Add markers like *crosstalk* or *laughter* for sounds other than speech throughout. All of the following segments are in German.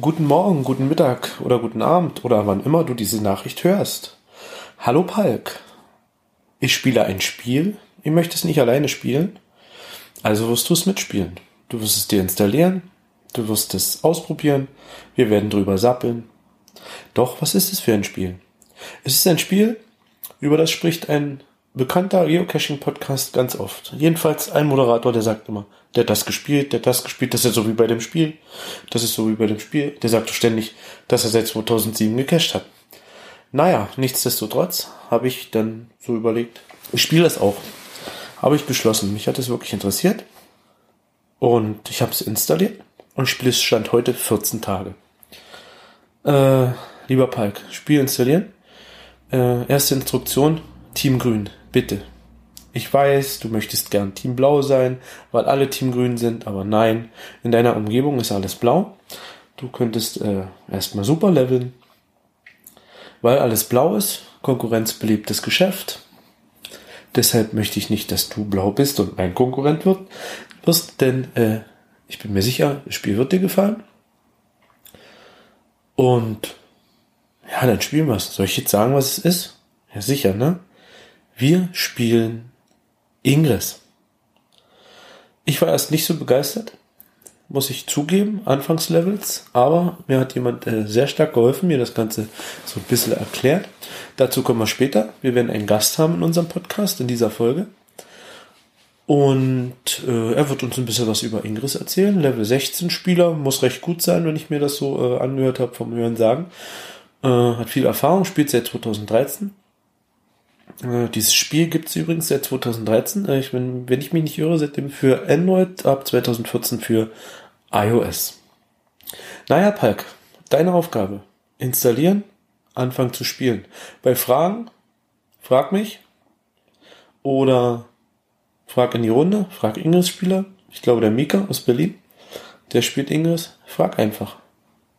guten Morgen, guten Mittag oder guten Abend oder wann immer du diese Nachricht hörst. Hallo Palk. Ich spiele ein Spiel. Ich möchte es nicht alleine spielen. Also wirst du es mitspielen. Du wirst es dir installieren. Du wirst es ausprobieren. Wir werden drüber sappeln. Doch, was ist es für ein Spiel? Es ist ein Spiel, über das spricht ein bekannter Geocaching-Podcast ganz oft. Jedenfalls ein Moderator, der sagt immer, der hat das gespielt, der hat das gespielt, das ist so wie bei dem Spiel, das ist so wie bei dem Spiel. Der sagt ständig, dass er seit 2007 gecached hat. Naja, nichtsdestotrotz habe ich dann so überlegt, ich spiele das auch. Habe ich beschlossen. Mich hat es wirklich interessiert. Und ich habe es installiert und spiele es Stand heute 14 Tage. Äh, lieber Palk, Spiel installieren. Äh, erste Instruktion, Team Grün, bitte. Ich weiß, du möchtest gern Team Blau sein, weil alle Team Grün sind, aber nein, in deiner Umgebung ist alles blau. Du könntest äh, erstmal super leveln, weil alles blau ist. Konkurrenz belebtes Geschäft. Deshalb möchte ich nicht, dass du blau bist und mein Konkurrent wird, wirst, denn äh, ich bin mir sicher, das Spiel wird dir gefallen. Und ja, dann spielen wir es. Soll ich jetzt sagen, was es ist? Ja, sicher, ne? Wir spielen Ingress. Ich war erst nicht so begeistert, muss ich zugeben, Anfangslevels, aber mir hat jemand äh, sehr stark geholfen, mir das Ganze so ein bisschen erklärt. Dazu kommen wir später. Wir werden einen Gast haben in unserem Podcast in dieser Folge. Und äh, er wird uns ein bisschen was über Ingress erzählen. Level 16 Spieler, muss recht gut sein, wenn ich mir das so äh, angehört habe vom Hören sagen. Äh, hat viel Erfahrung, spielt seit 2013. Äh, dieses Spiel gibt es übrigens seit 2013. Äh, ich bin, wenn ich mich nicht irre, seitdem für Android, ab 2014 für iOS. Naja, Palk, deine Aufgabe. Installieren, anfangen zu spielen. Bei Fragen, frag mich. Oder frag in die Runde, frag Ingress-Spieler. Ich glaube, der Mika aus Berlin, der spielt Ingress. Frag einfach.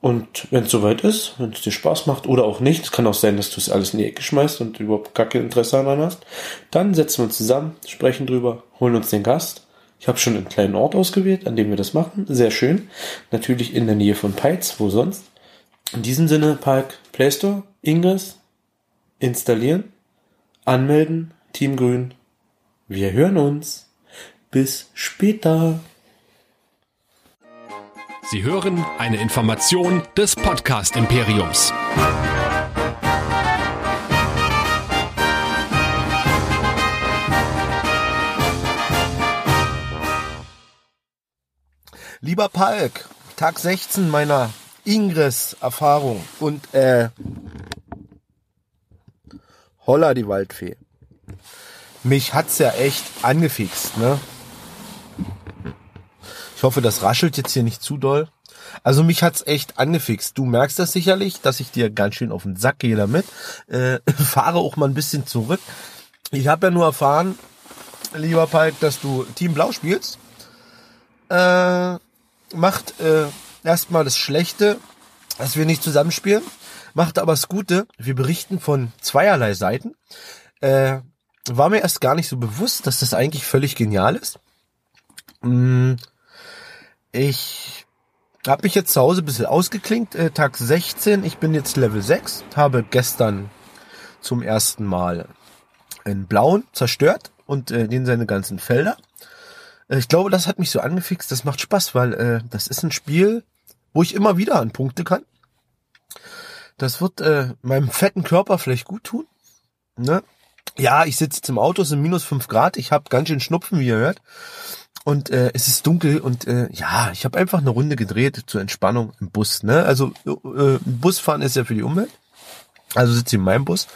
Und wenn es soweit ist, wenn es dir Spaß macht oder auch nicht, es kann auch sein, dass du es alles in die Ecke schmeißt und überhaupt gar kein Interesse daran hast, dann setzen wir uns zusammen, sprechen drüber, holen uns den Gast. Ich habe schon einen kleinen Ort ausgewählt, an dem wir das machen. Sehr schön. Natürlich in der Nähe von Peitz, wo sonst. In diesem Sinne, Park Play Store, Ingress, installieren, anmelden, Team Grün. Wir hören uns. Bis später. Sie hören eine Information des Podcast Imperiums. Lieber Palk, Tag 16 meiner Ingress-Erfahrung und äh, holla die Waldfee. Mich hat's ja echt angefixt, ne? Ich hoffe, das raschelt jetzt hier nicht zu doll. Also mich hat's echt angefixt. Du merkst das sicherlich, dass ich dir ganz schön auf den Sack gehe damit. Äh, *laughs* fahre auch mal ein bisschen zurück. Ich habe ja nur erfahren, lieber Palk, dass du Team Blau spielst. Äh, macht äh, erstmal das Schlechte, dass wir nicht zusammenspielen. Macht aber das Gute, wir berichten von zweierlei Seiten. Äh, war mir erst gar nicht so bewusst, dass das eigentlich völlig genial ist. Mm, ich habe mich jetzt zu Hause ein bisschen ausgeklinkt, äh, Tag 16. Ich bin jetzt Level 6, habe gestern zum ersten Mal einen blauen zerstört und äh, den seine ganzen Felder. Äh, ich glaube, das hat mich so angefixt. Das macht Spaß, weil äh, das ist ein Spiel, wo ich immer wieder an Punkte kann. Das wird äh, meinem fetten Körper vielleicht gut tun. Ne? Ja, ich sitze jetzt im Auto, es sind minus fünf Grad. Ich habe ganz schön Schnupfen, wie ihr hört. Und äh, es ist dunkel und äh, ja, ich habe einfach eine Runde gedreht zur Entspannung im Bus. Ne? Also äh, Busfahren ist ja für die Umwelt. Also sitze ich in meinem Bus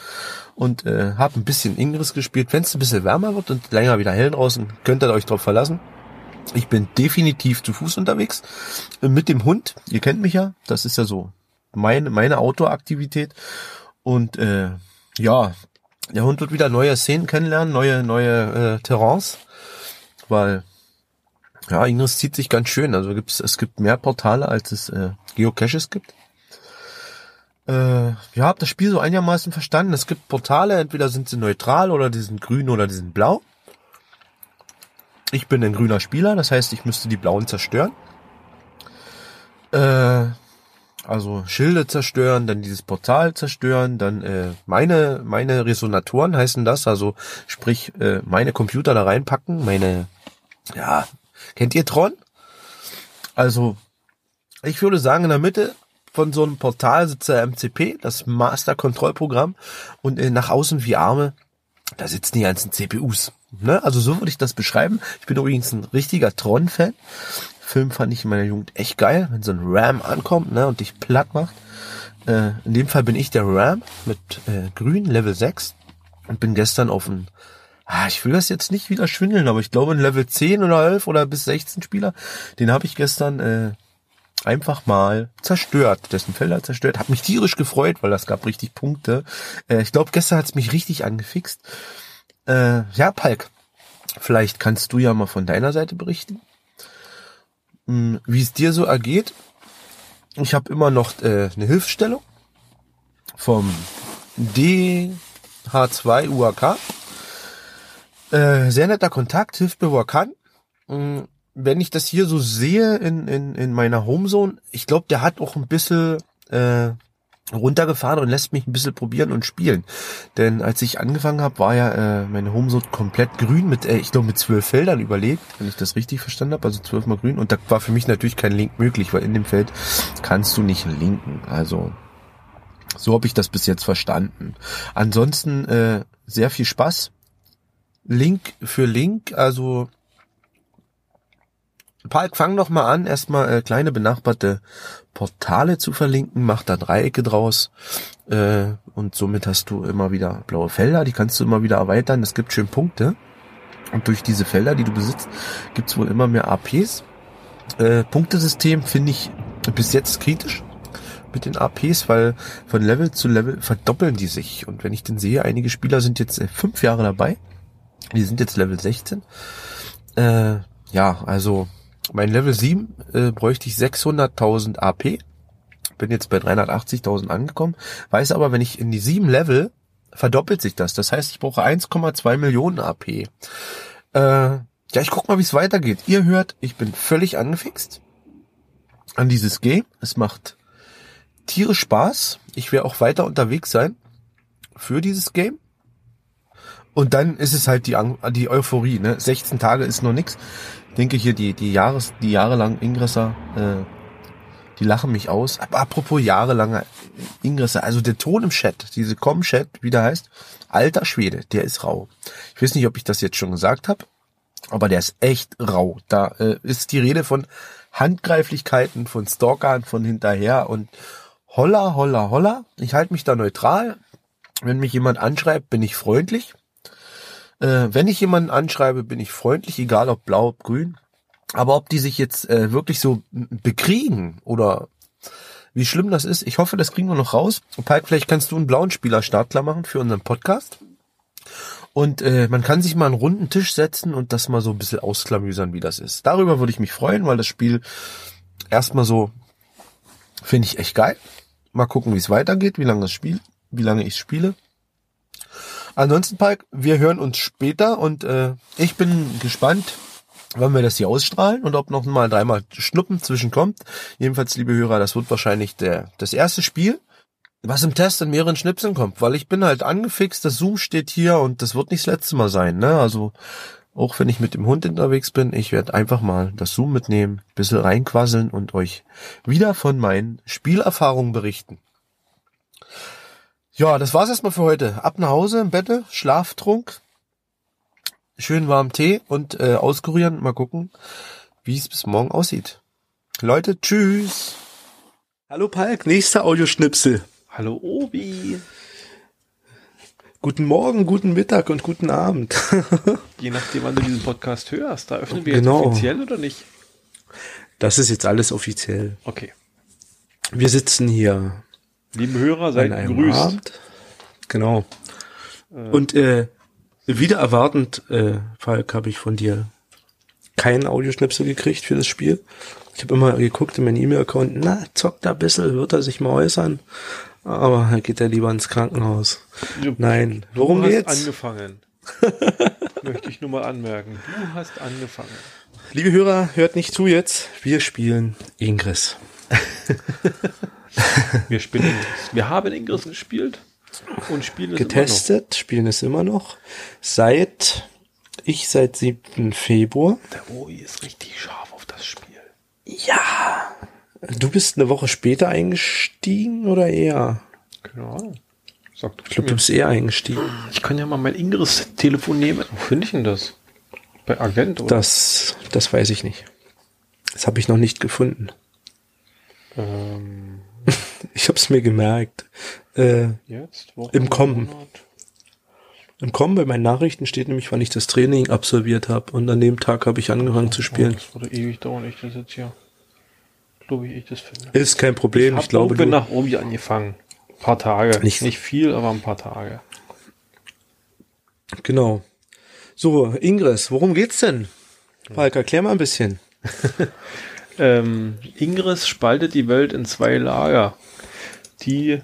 und äh, habe ein bisschen Ingress gespielt. Wenn es ein bisschen wärmer wird und länger wieder hell draußen, könnt ihr euch drauf verlassen. Ich bin definitiv zu Fuß unterwegs äh, mit dem Hund. Ihr kennt mich ja, das ist ja so meine meine Outdoor-Aktivität und äh, ja, der Hund wird wieder neue Szenen kennenlernen, neue neue äh, Terrains, weil ja, Ingress zieht sich ganz schön. Also gibt's, es gibt mehr Portale, als es äh, Geocaches gibt. Äh, ja, hab das Spiel so einigermaßen verstanden. Es gibt Portale, entweder sind sie neutral oder die sind grün oder die sind blau. Ich bin ein grüner Spieler, das heißt, ich müsste die blauen zerstören. Äh, Also Schilde zerstören, dann dieses Portal zerstören, dann äh, meine meine Resonatoren heißen das, also sprich äh, meine Computer da reinpacken, meine ja, kennt ihr Tron? Also ich würde sagen in der Mitte von so einem Portal sitzt der MCP, das Master Kontrollprogramm und äh, nach außen wie Arme, da sitzen die ganzen CPUs. Ne? Also so würde ich das beschreiben. Ich bin übrigens ein richtiger Tron-Fan. Film fand ich in meiner Jugend echt geil, wenn so ein Ram ankommt ne, und dich platt macht. Äh, in dem Fall bin ich der Ram mit äh, grün, Level 6 und bin gestern auf ein ah, ich will das jetzt nicht wieder schwindeln, aber ich glaube ein Level 10 oder 11 oder bis 16 Spieler, den habe ich gestern äh, einfach mal zerstört, dessen Felder zerstört. Hab mich tierisch gefreut, weil das gab richtig Punkte. Äh, ich glaube, gestern hat's mich richtig angefixt. Äh, ja, Palk, vielleicht kannst du ja mal von deiner Seite berichten, hm, wie es dir so ergeht. Ich habe immer noch äh, eine Hilfsstellung vom DH2 UAK. Äh, sehr netter Kontakt, hilft mir, wo er kann. Hm, wenn ich das hier so sehe in, in, in meiner Homezone, ich glaube, der hat auch ein bisschen äh, runtergefahren und lässt mich ein bisschen probieren und spielen. Denn als ich angefangen habe, war ja äh, meine Homezone komplett grün mit, äh, ich glaube, mit zwölf Feldern überlegt, wenn ich das richtig verstanden habe, also zwölfmal grün. Und da war für mich natürlich kein Link möglich, weil in dem Feld kannst du nicht linken. Also so habe ich das bis jetzt verstanden. Ansonsten äh, sehr viel Spaß. Link für Link, also Park, fang doch mal an, erstmal äh, kleine benachbarte Portale zu verlinken, mach da Dreiecke draus äh, und somit hast du immer wieder blaue Felder, die kannst du immer wieder erweitern. Es gibt schön Punkte und durch diese Felder, die du besitzt, gibt's wohl immer mehr APs. Äh, Punktesystem finde ich bis jetzt kritisch mit den APs, weil von Level zu Level verdoppeln die sich. Und wenn ich denn sehe, einige Spieler sind jetzt äh, fünf Jahre dabei, die sind jetzt Level 16. Äh, ja, also mein Level 7 äh, bräuchte ich 600.000 AP. Bin jetzt bei 380.000 angekommen. Weiß aber, wenn ich in die 7 Level, verdoppelt sich das. Das heißt, ich brauche 1,2 Millionen AP. Äh, ja, ich guck mal, wie es weitergeht. Ihr hört, ich bin völlig angefixt an dieses Game. Es macht tierisch Spaß. Ich werde auch weiter unterwegs sein für dieses Game. Und dann ist es halt die, die Euphorie. Ne? 16 Tage ist noch nix denke hier, die, die Jahres, die jahrelang Ingresser, äh, die lachen mich aus. Aber apropos jahrelanger Ingresser, also der Ton im Chat, diese Com-Chat, wie der heißt, alter Schwede, der ist rau. Ich weiß nicht, ob ich das jetzt schon gesagt habe, aber der ist echt rau. Da äh, ist die Rede von Handgreiflichkeiten, von Stalkern, von hinterher und holla, holla, holla. Ich halte mich da neutral. Wenn mich jemand anschreibt, bin ich freundlich. Äh, wenn ich jemanden anschreibe, bin ich freundlich, egal ob blau, ob grün. Aber ob die sich jetzt äh, wirklich so bekriegen oder wie schlimm das ist, ich hoffe, das kriegen wir noch raus. Pike, vielleicht kannst du einen blauen Spieler startklar machen für unseren Podcast. Und äh, man kann sich mal einen runden Tisch setzen und das mal so ein bisschen ausklamüsern, wie das ist. Darüber würde ich mich freuen, weil das Spiel erstmal so finde ich echt geil. Mal gucken, wie es weitergeht, wie lange das Spiel, wie lange ich spiele. Ansonsten, Palk, wir hören uns später und äh, ich bin gespannt, wann wir das hier ausstrahlen und ob noch mal dreimal Schnuppen zwischenkommt. Jedenfalls, liebe Hörer, das wird wahrscheinlich der das erste Spiel, was im Test in mehreren Schnipseln kommt, weil ich bin halt angefixt, das Zoom steht hier und das wird nicht das letzte Mal sein. Ne? Also auch wenn ich mit dem Hund unterwegs bin, ich werde einfach mal das Zoom mitnehmen, bisschen reinquasseln und euch wieder von meinen Spielerfahrungen berichten. Ja, das war's erstmal für heute. Ab nach Hause im Bette, Schlaftrunk, schön warm Tee und äh, auskurieren. Mal gucken, wie es bis morgen aussieht. Leute, tschüss. Hallo Palk, nächster Audioschnipsel. Hallo Obi. Guten Morgen, guten Mittag und guten Abend. *laughs* Je nachdem, wann du diesen Podcast hörst, da öffnen wir genau. jetzt offiziell oder nicht? Das ist jetzt alles offiziell. Okay. Wir sitzen hier Liebe Hörer, seid gegrüßt. Abend. Genau. Äh. Und äh, wieder erwartend, äh, Falk, habe ich von dir keinen Audioschnipsel gekriegt für das Spiel. Ich habe immer geguckt in meinen E-Mail-Account, na, zockt da ein bisschen, wird er sich mal äußern. Aber er geht er lieber ins Krankenhaus. Du, Nein, worum du geht's? hast angefangen. *laughs* Möchte ich nur mal anmerken. Du hast angefangen. Liebe Hörer, hört nicht zu jetzt. Wir spielen Ingress. *laughs* *laughs* Wir spielen. Wir haben Ingress gespielt und spielen es Getestet, spielen es immer noch. Seit, ich seit 7. Februar. Der OI ist richtig scharf auf das Spiel. Ja. Du bist eine Woche später eingestiegen oder eher? Ahnung. Sag du Ich glaube, du bist eher eingestiegen. Ich kann ja mal mein Ingress-Telefon nehmen. Wo finde ich denn das? Bei Agent oder? Das, das weiß ich nicht. Das habe ich noch nicht gefunden. Ähm, Ich habe es mir gemerkt. Äh, jetzt? Woche, Im Kommen. Monat? Im Kommen bei meinen Nachrichten steht nämlich, wann ich das Training absolviert habe. Und an dem Tag habe ich angefangen zu Oh, spielen. das würde ewig dauern, ich das jetzt hier. Glaube ich, ich das finde. Ist kein Problem. Ich, hab glaube, irgendwann du, nach Obi angefangen. Ein paar Tage. Nicht- Nicht viel, aber ein paar Tage. genau. So, Ingress, worum geht's denn? Falk, erklär mal ein bisschen. *laughs* Ähm, Ingress spaltet die Welt in zwei Lager, die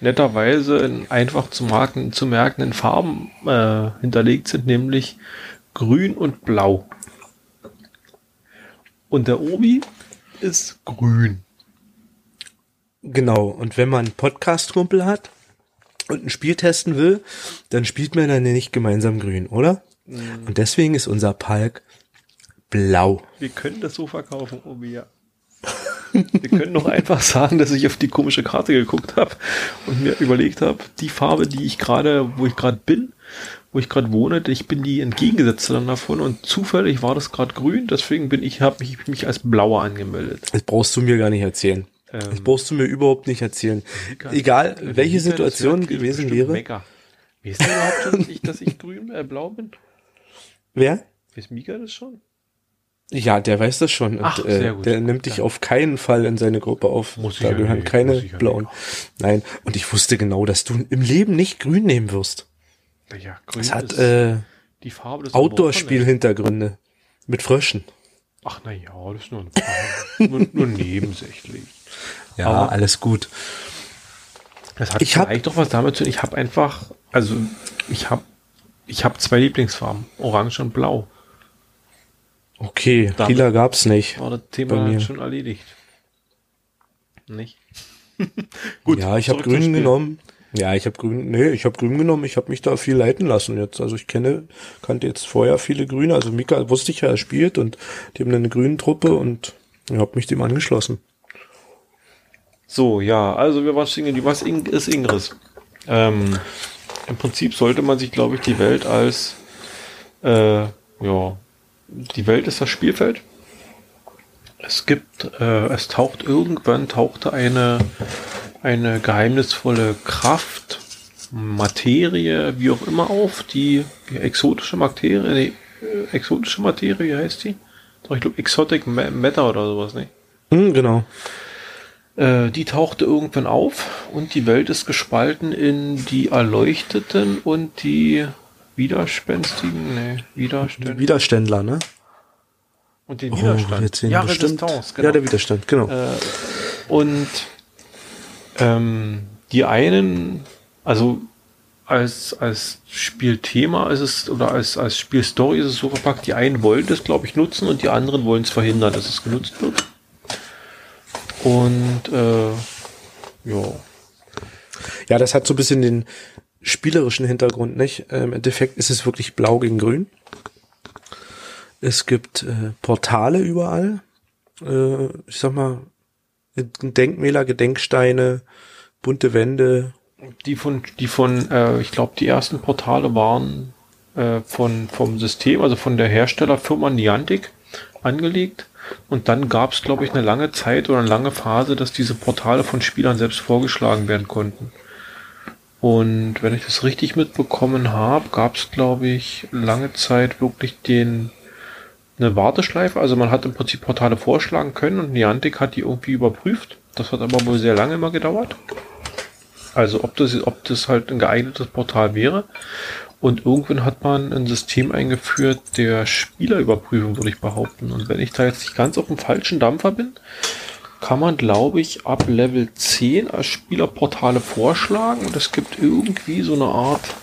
netterweise in einfach zu, marken, zu merkenden Farben äh, hinterlegt sind, nämlich grün und blau. Und der Obi ist grün. Genau. Und wenn man einen Podcast-Kumpel hat und ein Spiel testen will, dann spielt man dann nicht gemeinsam grün, oder? Und deswegen ist unser Palk blau. Wir können das so verkaufen, Obi, ja. *laughs* Wir können doch einfach sagen, dass ich auf die komische Karte geguckt habe und mir überlegt habe, die Farbe, die ich gerade, wo ich gerade bin, wo ich gerade wohne, ich bin die entgegengesetzte dann davon und zufällig war das gerade grün, deswegen bin ich, habe mich, mich als blauer angemeldet. Das brauchst du mir gar nicht erzählen. Ähm, das brauchst du mir überhaupt nicht erzählen. Egal, welche Situation gewesen wäre. Mecker. Weißt du überhaupt schon, dass ich, dass ich grün, äh, blau bin? Wer? Weiß Mika das schon? Ja, der weiß das schon. Und, Ach, äh, sehr gut. Der nimmt dich auf keinen Fall in seine Gruppe auf. Muss da ja gehören keine ja blauen. Nein. Und ich wusste genau, dass du im Leben nicht grün nehmen wirst. Ja, grün Es hat ist äh, die Farbe des Outdoor-Spiel-Hintergründe. Mit Fröschen. Ach na ja, das ist nur, Farbe. nur, nur nebensächlich. Ja, Aber- alles gut. Das hat Ich hab- vielleicht doch was damit zu tun. Ich habe einfach, also ich habe ich habe zwei Lieblingsfarben, Orange und Blau. Okay, Damit- lila gab's nicht. War das Thema mir. schon erledigt. Nicht? *laughs* ja, ich habe grün genommen. Ja, ich habe grün, nee, ich habe grün genommen. Ich habe mich da viel leiten lassen jetzt. Also ich kenne, kannte jetzt vorher viele Grüne. Also Mika wusste ich ja, er spielt und die haben eine grüne Truppe und ich habe mich dem angeschlossen. So, ja, also wir was singen, was Ing- ist Ingress? Ähm, Im Prinzip sollte man sich, glaube ich, die Welt als, äh, ja, die Welt ist das Spielfeld. Es gibt, äh, es taucht irgendwann, tauchte eine, eine geheimnisvolle Kraft, Materie, wie auch immer auf, die, die exotische Materie, nee, äh, exotische Materie, wie heißt die? Doch, ich glaube, Exotic Ma- Matter oder sowas, ne? Hm, genau. Äh, die tauchte irgendwann auf und die Welt ist gespalten in die Erleuchteten und die Widerspenstigen, nee, Widerstände. Widerständler, ne? und den Oh, Widerstand. sehen ja, bestimmt. Resistance, genau. Ja, der Widerstand, genau. Äh, und ähm, die einen, also als, als Spielthema ist es, oder als, als Spielstory ist es so verpackt, die einen wollen das, glaube ich, nutzen und die anderen wollen es verhindern, dass es genutzt wird. Und äh, ja, Ja, das hat so ein bisschen den spielerischen Hintergrund, nicht? Ähm, Im Endeffekt ist es wirklich blau gegen grün. Es gibt äh, Portale überall. Äh, ich sag mal, Denkmäler, Gedenksteine, bunte Wände. die von, die von, äh, ich glaube, die ersten Portale waren äh, von, vom System, also von der Herstellerfirma Niantic angelegt. Und dann gab es, glaube ich, eine lange Zeit oder eine lange Phase, dass diese Portale von Spielern selbst vorgeschlagen werden konnten. Und wenn ich das richtig mitbekommen habe, gab es, glaube ich, lange Zeit wirklich den eine Warteschleife. Also man hat im Prinzip Portale vorschlagen können und Niantic hat die irgendwie überprüft. Das hat aber wohl sehr lange immer gedauert. Also ob das, ob das halt ein geeignetes Portal wäre. Und irgendwann hat man ein System eingeführt der Spielerüberprüfung, würde ich behaupten. Und wenn ich da jetzt nicht ganz auf dem falschen Dampfer bin, kann man, glaube ich, ab Level 10 als Spieler Portale vorschlagen. Und es gibt irgendwie so eine Art,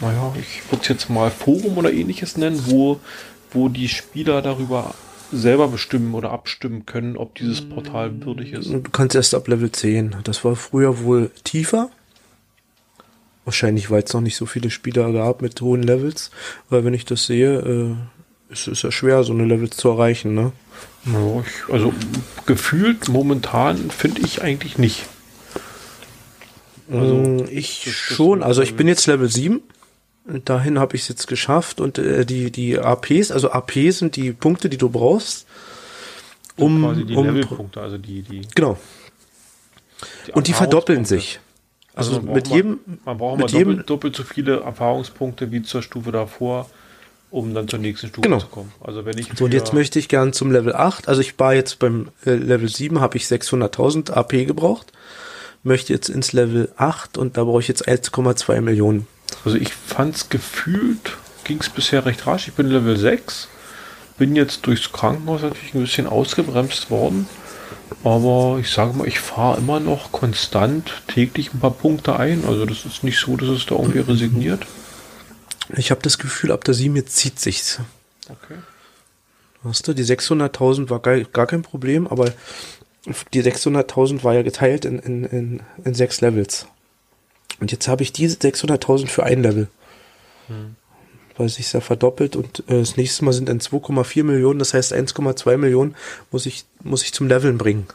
naja, ich würde es jetzt mal Forum oder ähnliches nennen, wo, wo die Spieler darüber selber bestimmen oder abstimmen können, ob dieses Portal würdig ist. Du kannst erst ab Level 10. Das war früher wohl tiefer. Wahrscheinlich, weil es noch nicht so viele Spieler gab mit hohen Levels. Weil wenn ich das sehe, äh, es ist ja schwer, so eine Level zu erreichen, ne? Ja, ich, also gefühlt momentan finde ich eigentlich nicht. Also, ich schon. Also ich bin jetzt Level 7. Und dahin habe ich es jetzt geschafft. Und äh, die, die APs, also AP sind die Punkte, die du brauchst. Um, quasi die um Levelpunkte, also die, die, Genau. die Und die verdoppeln sich. Also, braucht mit jedem, Man braucht mit mal doppelt, jedem- doppelt so viele Erfahrungspunkte wie zur Stufe davor, um dann zur nächsten Stufe Genau. zu kommen. Also wenn ich So, und jetzt möchte ich gern zum Level 8. Also ich war jetzt beim äh, Level 7, habe ich 600.000 AP gebraucht. Möchte jetzt ins Level 8 und da brauche ich jetzt 1,2 Millionen. Also ich fand's gefühlt, ging's bisher recht rasch. Ich bin Level 6, bin jetzt durchs Krankenhaus natürlich ein bisschen ausgebremst worden. Aber ich sage mal, ich fahre immer noch konstant täglich ein paar Punkte ein. Also das ist nicht so, dass es da irgendwie *clears throat* resigniert. Ich habe das Gefühl, ab der 7 jetzt zieht sich's. Okay. Weißt du, die 600.000 war gar, gar kein Problem, aber die 600.000 war ja geteilt in, in, in, in sechs Levels. Und jetzt habe ich diese 600.000 für ein Level. Weil es sich ja verdoppelt und äh, das nächste Mal sind dann 2,4 Millionen, das heißt 1,2 Millionen muss ich, muss ich zum Leveln bringen.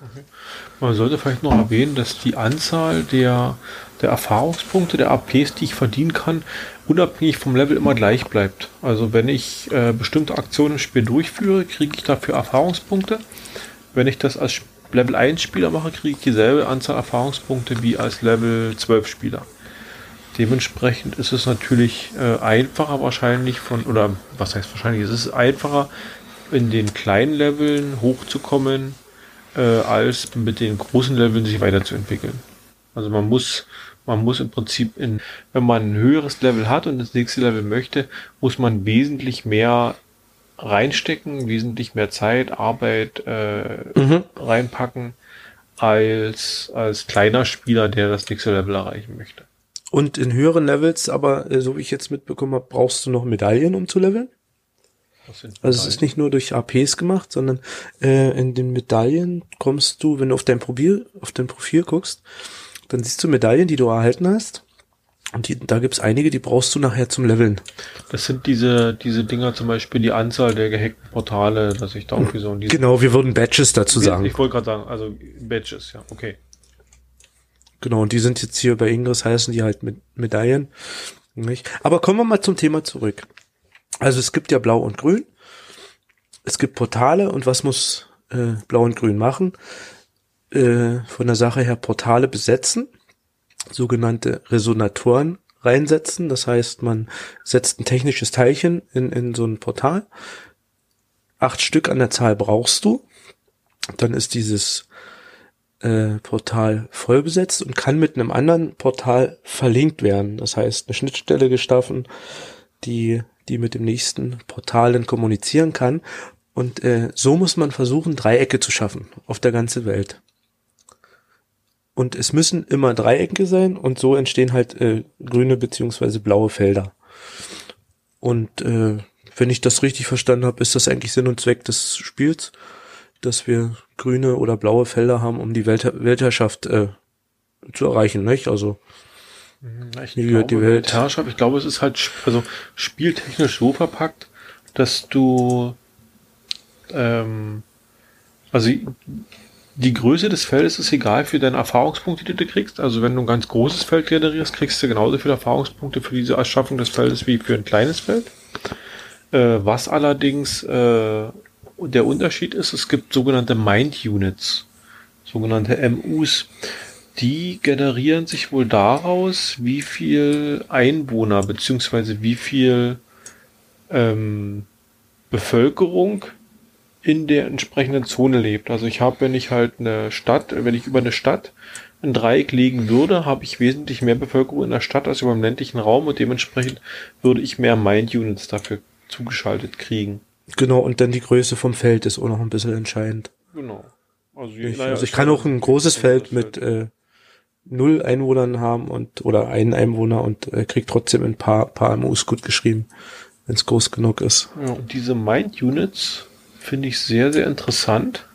Man sollte vielleicht noch erwähnen, dass die Anzahl der, der Erfahrungspunkte, der APs, die ich verdienen kann, unabhängig vom Level immer gleich bleibt. Also wenn ich äh, bestimmte Aktionen im Spiel durchführe, kriege ich dafür Erfahrungspunkte. Wenn ich das als Level 1 Spieler mache, kriege ich dieselbe Anzahl Erfahrungspunkte wie als Level 12 Spieler. Dementsprechend ist es natürlich äh, einfacher wahrscheinlich von, oder was heißt wahrscheinlich, es ist einfacher in den kleinen Leveln hochzukommen, äh, als mit den großen Leveln sich weiterzuentwickeln. Also man muss, man muss im Prinzip in, wenn man ein höheres Level hat und das nächste Level möchte, muss man wesentlich mehr reinstecken, wesentlich mehr Zeit, Arbeit äh, reinpacken als als kleiner Spieler, der das nächste Level erreichen möchte. Und in höheren Levels, aber äh, so wie ich jetzt mitbekommen habe, brauchst du noch Medaillen, um zu leveln. Also es ist nicht nur durch APs gemacht, sondern äh, in den Medaillen kommst du, wenn du auf dein Profil, auf dein Profil guckst, dann siehst du Medaillen, die du erhalten hast. Und die, da gibt's einige, die brauchst du nachher zum Leveln. Das sind diese, diese Dinger zum Beispiel die Anzahl der gehackten Portale, dass ich da irgendwie so Genau, wir würden Badges dazu sagen. Ich wollte gerade sagen, also Badges, ja, okay. Genau, und die sind jetzt hier bei Ingress heißen die halt mit Medaillen. Nicht? Aber kommen wir mal zum Thema zurück. Also es gibt ja Blau und Grün. Es gibt Portale und was muss äh, Blau und Grün machen? Äh, von der Sache her Portale besetzen, sogenannte Resonatoren reinsetzen. Das heißt, man setzt ein technisches Teilchen in, in so ein Portal. Acht Stück an der Zahl brauchst du. Dann ist dieses äh, Portal voll besetzt und kann mit einem anderen Portal verlinkt werden. Das heißt, eine Schnittstelle geschaffen, die, die mit dem nächsten Portal dann kommunizieren kann. Und äh, so muss man versuchen, Dreiecke zu schaffen auf der ganzen Welt. Und es müssen immer Dreiecke sein und so entstehen halt äh, grüne beziehungsweise blaue Felder. Und äh, wenn ich das richtig verstanden habe, ist das eigentlich Sinn und Zweck des Spiels, dass wir grüne oder blaue Felder haben, um die Welt Weltherrschaft äh, zu erreichen, nicht? Also Ich Die- glaube, die Welt- Weltherrschaft, ich glaube, es ist halt also spieltechnisch so verpackt, dass du ähm, also die Größe des Feldes ist egal für deine Erfahrungspunkte, die du kriegst. Also wenn du ein ganz großes Feld generierst, kriegst du genauso viele Erfahrungspunkte für diese Erschaffung des Feldes wie für ein kleines Feld. Äh, was allerdings äh, der Unterschied ist, es gibt sogenannte Mind Units, sogenannte MUs. Die generieren sich wohl daraus, wie viel Einwohner beziehungsweise wie viel ähm, Bevölkerung in der entsprechenden Zone lebt. Also ich habe, wenn ich halt eine Stadt, wenn ich über eine Stadt ein Dreieck legen würde, habe ich wesentlich mehr Bevölkerung in der Stadt als über im ländlichen Raum und dementsprechend würde ich mehr Mind-Units dafür zugeschaltet kriegen. genau, und dann die Größe vom Feld ist auch noch ein bisschen entscheidend. Genau. Also, Ich, naja, also ich kann auch ein großes Feld mit äh, null Einwohnern haben und oder einen Einwohner und äh, kriegt trotzdem ein paar, paar MUs gut geschrieben, wenn es groß genug ist. Ja, und diese Mind-Units finde ich sehr, sehr interessant,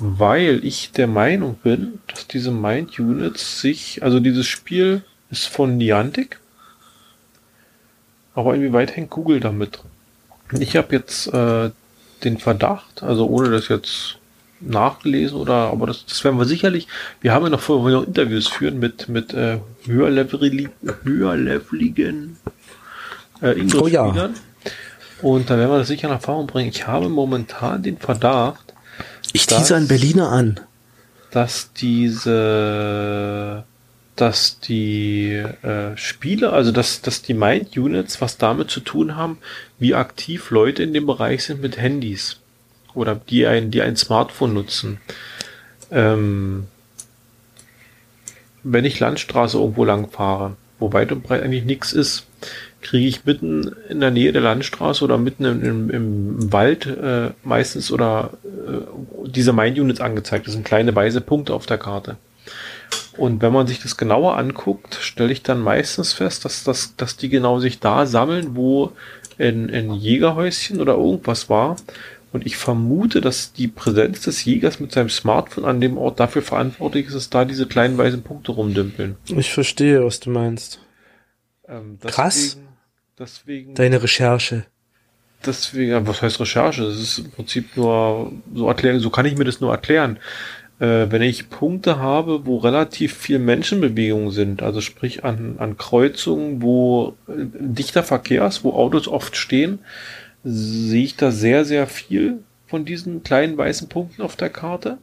weil ich der Meinung bin, dass diese Mind Units sich, also dieses Spiel ist von Niantic, aber inwieweit hängt Google damit? Ich habe jetzt äh, den Verdacht, also ohne das jetzt nachgelesen oder, aber das, das werden wir sicherlich. Wir haben ja noch vorher noch Interviews führen mit mit äh, höherleveligen, höherleveligen äh, Oh ja. Und da werden wir das sicher in Erfahrung bringen. Ich habe momentan den Verdacht, Ich tease einen Berliner an. dass diese, dass die äh, Spiele, also dass, dass die Mind Units was damit zu tun haben, wie aktiv Leute in dem Bereich sind mit Handys oder die ein, die ein Smartphone nutzen. Ähm, wenn ich Landstraße irgendwo lang fahre, wo weit und breit eigentlich nichts ist, kriege ich mitten in der Nähe der Landstraße oder mitten im, im, im Wald äh, meistens oder äh, diese Mind Units angezeigt. Das sind kleine weiße Punkte auf der Karte. Und wenn man sich das genauer anguckt, stelle ich dann meistens fest, dass, das, dass die genau sich da sammeln, wo ein, ein Jägerhäuschen oder irgendwas war. Und ich vermute, dass die Präsenz des Jägers mit seinem Smartphone an dem Ort dafür verantwortlich ist, dass da diese kleinen weißen Punkte rumdümpeln. Ich verstehe, was du meinst. Ähm, Krass. Deswegen, deswegen, Deine Recherche. deswegen, was heißt Recherche? Das ist im Prinzip nur so erklären, so kann ich mir das nur erklären. Äh, wenn ich Punkte habe, wo relativ viel Menschenbewegung sind, also sprich an, an Kreuzungen, wo äh, dichter Verkehr ist, wo Autos oft stehen, sehe ich da sehr, sehr viel von diesen kleinen weißen Punkten auf der Karte.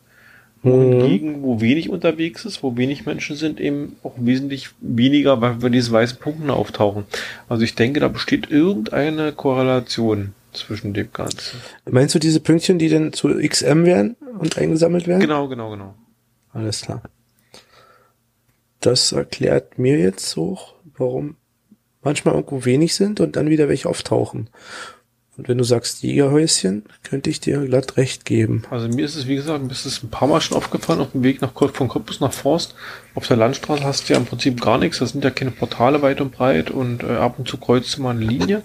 Wohingegen, wo wenig unterwegs ist, wo wenig Menschen sind, eben auch wesentlich weniger, weil wir diese weißen Punkte auftauchen. Also ich denke, da besteht irgendeine Korrelation zwischen dem Ganzen. Meinst du diese Pünktchen, die denn zu XM werden und eingesammelt werden? Genau, genau, genau. Alles klar. Das erklärt mir jetzt so, warum manchmal irgendwo wenig sind und dann wieder welche auftauchen. Und wenn du sagst Jägerhäuschen, könnte ich dir glatt recht geben. Also mir ist es, wie gesagt, mir ist es ein paar Mal schon aufgefallen, auf dem Weg nach von Cottbus nach Forst. Auf der Landstraße hast du ja im Prinzip gar nichts. Da sind ja keine Portale weit und breit und äh, ab und zu kreuzt du mal eine Linie.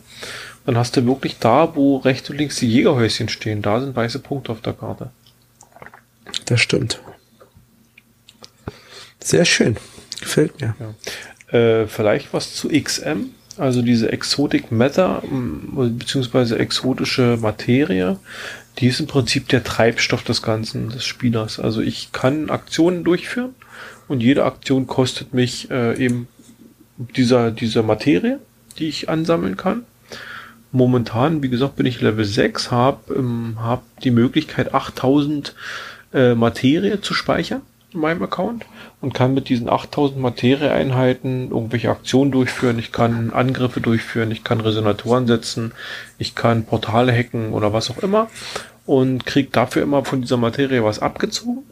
Dann hast du wirklich da, wo rechts und links die Jägerhäuschen stehen, da sind weiße Punkte auf der Karte. Das stimmt. Sehr schön. Gefällt mir. Äh, vielleicht was zu XM, also diese Exotic Matter, m, beziehungsweise exotische Materie, die ist im Prinzip der Treibstoff des Ganzen, des Spielers. Also ich kann Aktionen durchführen und jede Aktion kostet mich äh, eben dieser, dieser Materie, die ich ansammeln kann. Momentan, wie gesagt, bin ich Level 6, habe ähm, hab die Möglichkeit 8000 äh, Materie zu speichern in meinem Account und kann mit diesen 8000 Materieeinheiten irgendwelche Aktionen durchführen. Ich kann Angriffe durchführen, ich kann Resonatoren setzen, ich kann Portale hacken oder was auch immer und krieg dafür immer von dieser Materie was abgezogen.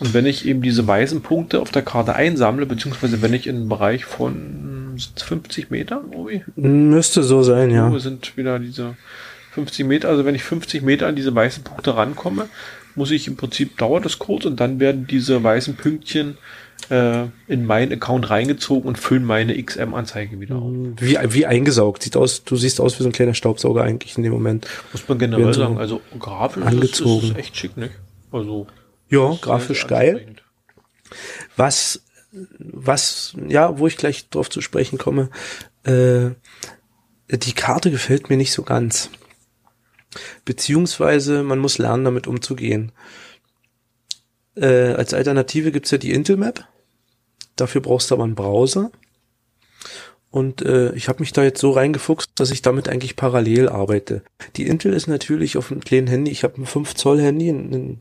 Und wenn ich eben diese weißen Punkte auf der Karte einsammle, beziehungsweise wenn ich in einem Bereich von 50 Metern, Obi, Müsste so sein, ja. wo sind wieder diese 50 Meter, also wenn ich 50 Meter an diese weißen Punkte rankomme, muss ich im Prinzip dauert das kurz und dann werden diese weißen Pünktchen äh, in meinen Account reingezogen und füllen meine XM-Anzeige wieder auf. Wie, wie eingesaugt. Sieht aus, du siehst aus wie so ein kleiner Staubsauger eigentlich in dem Moment. Muss man generell so sagen, also grafisch ist angezogen. ist es echt schick, nicht? Also Ja, grafisch geil. Was, was, ja, wo ich gleich drauf zu sprechen komme, äh, die Karte gefällt mir nicht so ganz. Beziehungsweise man muss lernen, damit umzugehen. Äh, als Alternative gibt's ja die Intel Map. Dafür brauchst du aber einen Browser. Und äh, ich habe mich da jetzt so reingefuchst, dass ich damit eigentlich parallel arbeite. Die Intel ist natürlich auf einem kleinen Handy, ich habe ein 5 Zoll Handy, ein, ein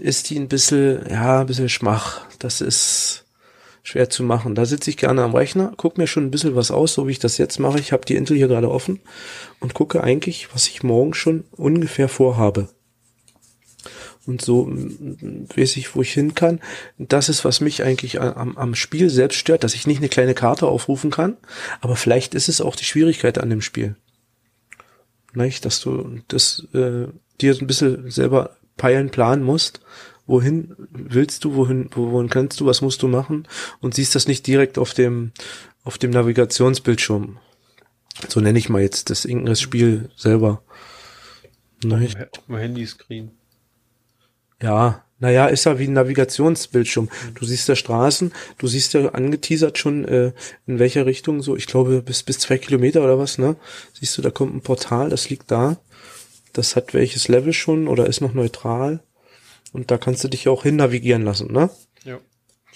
ist die ein bisschen, ja, ein bisschen schmach. Das ist schwer zu machen. Da sitze ich gerne am Rechner, gucke mir schon ein bisschen was aus, so wie ich das jetzt mache. Ich habe die Intel hier gerade offen und gucke eigentlich, was ich morgen schon ungefähr vorhabe. Und so weiß ich, wo ich hin kann. Das ist, was mich eigentlich am, am Spiel selbst stört, dass ich nicht eine kleine Karte aufrufen kann. Aber vielleicht ist es auch die Schwierigkeit an dem Spiel. Nicht, dass du das äh, dir ein bisschen selber peilen, planen musst. Wohin willst du, wohin, wohin kannst du, was musst du machen? Und siehst das nicht direkt auf dem, auf dem Navigationsbildschirm. So nenne ich mal jetzt das Ingress-Spiel selber. Nein. Auf dem Handyscreen. Ja, naja, ist ja wie ein Navigationsbildschirm. Du siehst ja Straßen, du siehst ja angeteasert schon, äh, in welcher Richtung so, ich glaube, bis, bis zwei Kilometer oder was, ne? Siehst du, da kommt ein Portal, das liegt da. Das hat welches Level schon oder ist noch neutral. Und da kannst du dich ja auch hin navigieren lassen, ne? Ja.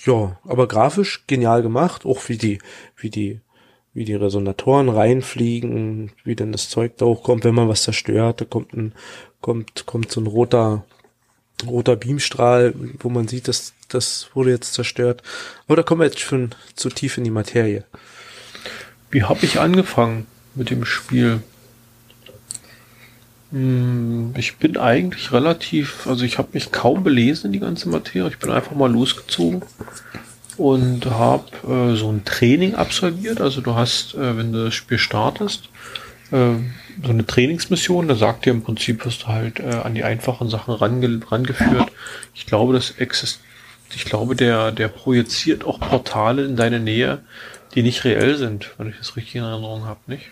Ja, aber grafisch genial gemacht, auch wie die, wie die, wie die Resonatoren reinfliegen, wie denn das Zeug da hochkommt, wenn man was zerstört, da kommt ein, kommt, kommt so ein roter, roter Beamstrahl, wo man sieht, dass das wurde jetzt zerstört. Aber da kommen wir jetzt schon zu tief in die Materie. Wie habe ich angefangen mit dem Spiel? Hm, Ich bin eigentlich relativ, also ich habe mich kaum belesen in die ganze Materie. Ich bin einfach mal losgezogen und habe äh, so ein Training absolviert. Also du hast, äh, wenn du das Spiel startest, äh, so eine Trainingsmission, da sagt dir im Prinzip, wirst du halt äh, an die einfachen Sachen range rangeführt. Ich glaube, das existiert, ich glaube, der, der projiziert auch Portale in deine Nähe, die nicht reell sind, wenn ich das richtig in Erinnerung habe, nicht?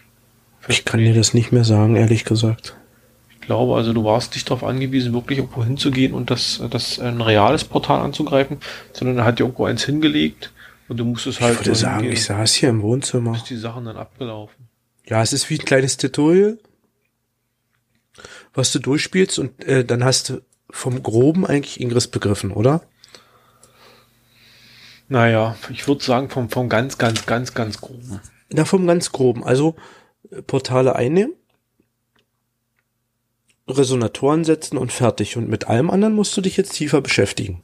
Ich kann dir das nicht mehr sagen, ehrlich gesagt. Ich glaube, also du warst nicht darauf angewiesen, wirklich irgendwo hinzugehen und das, das ein reales Portal anzugreifen, sondern er hat dir irgendwo eins hingelegt und du musstest halt Ich würde sagen, hingehen, ich saß hier im Wohnzimmer. bis die Sachen dann abgelaufen. Ja, es ist wie ein kleines Tutorial, was du durchspielst und äh, dann hast du vom Groben eigentlich Ingress begriffen, oder? Naja, ich würde sagen, vom, vom ganz, ganz, ganz, ganz groben. Na, vom ganz Groben. Also äh, Portale einnehmen, Resonatoren setzen und fertig. Und mit allem anderen musst du dich jetzt tiefer beschäftigen.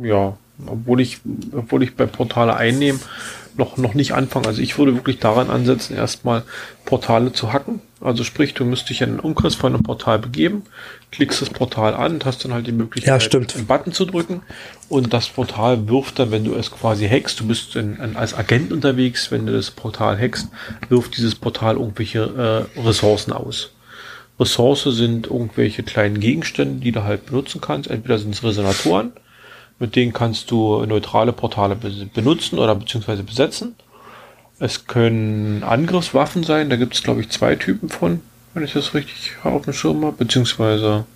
Ja, obwohl ich, obwohl ich bei Portale einnehmen noch, noch nicht anfange. Also ich würde wirklich daran ansetzen, erstmal Portale zu hacken. Also sprich, du müsstest dich in den Umkreis von einem Portal begeben, klickst das Portal an und hast dann halt die Möglichkeit, Ja, stimmt. einen Button zu drücken. Und das Portal wirft dann, wenn du es quasi hackst, du bist in, in, als Agent unterwegs, wenn du das Portal hackst, wirft dieses Portal irgendwelche äh, Ressourcen aus. Ressource sind irgendwelche kleinen Gegenstände, die du halt benutzen kannst. Entweder sind es Resonatoren, mit denen kannst du neutrale Portale be benutzen oder beziehungsweise besetzen. Es können Angriffswaffen sein, da gibt es glaube ich zwei Typen von, wenn ich das richtig auf dem Schirm habe, beziehungsweise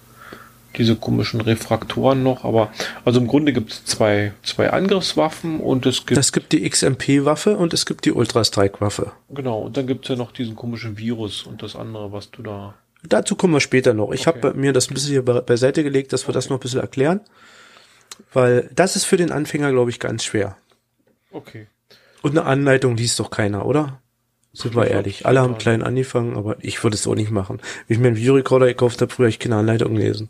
diese komischen Refraktoren noch, aber also im Grunde gibt es zwei, zwei Angriffswaffen und es gibt Es gibt die XMP-Waffe und es gibt die Ultra-Strike-Waffe. genau, und dann gibt es ja noch diesen komischen Virus und das andere, was du da. Dazu kommen wir später noch. Ich Okay. habe mir das ein bisschen hier be- beiseite gelegt, dass wir das noch ein bisschen erklären. Weil das ist für den Anfänger, glaube ich, ganz schwer. Okay. Und eine Anleitung liest doch keiner, oder? Sind wir Ich ehrlich. Alle haben klein angefangen, aber ich würde es auch nicht machen. Wie ich mir einen Videorekorder gekauft habe, früher ich keine Anleitung gelesen.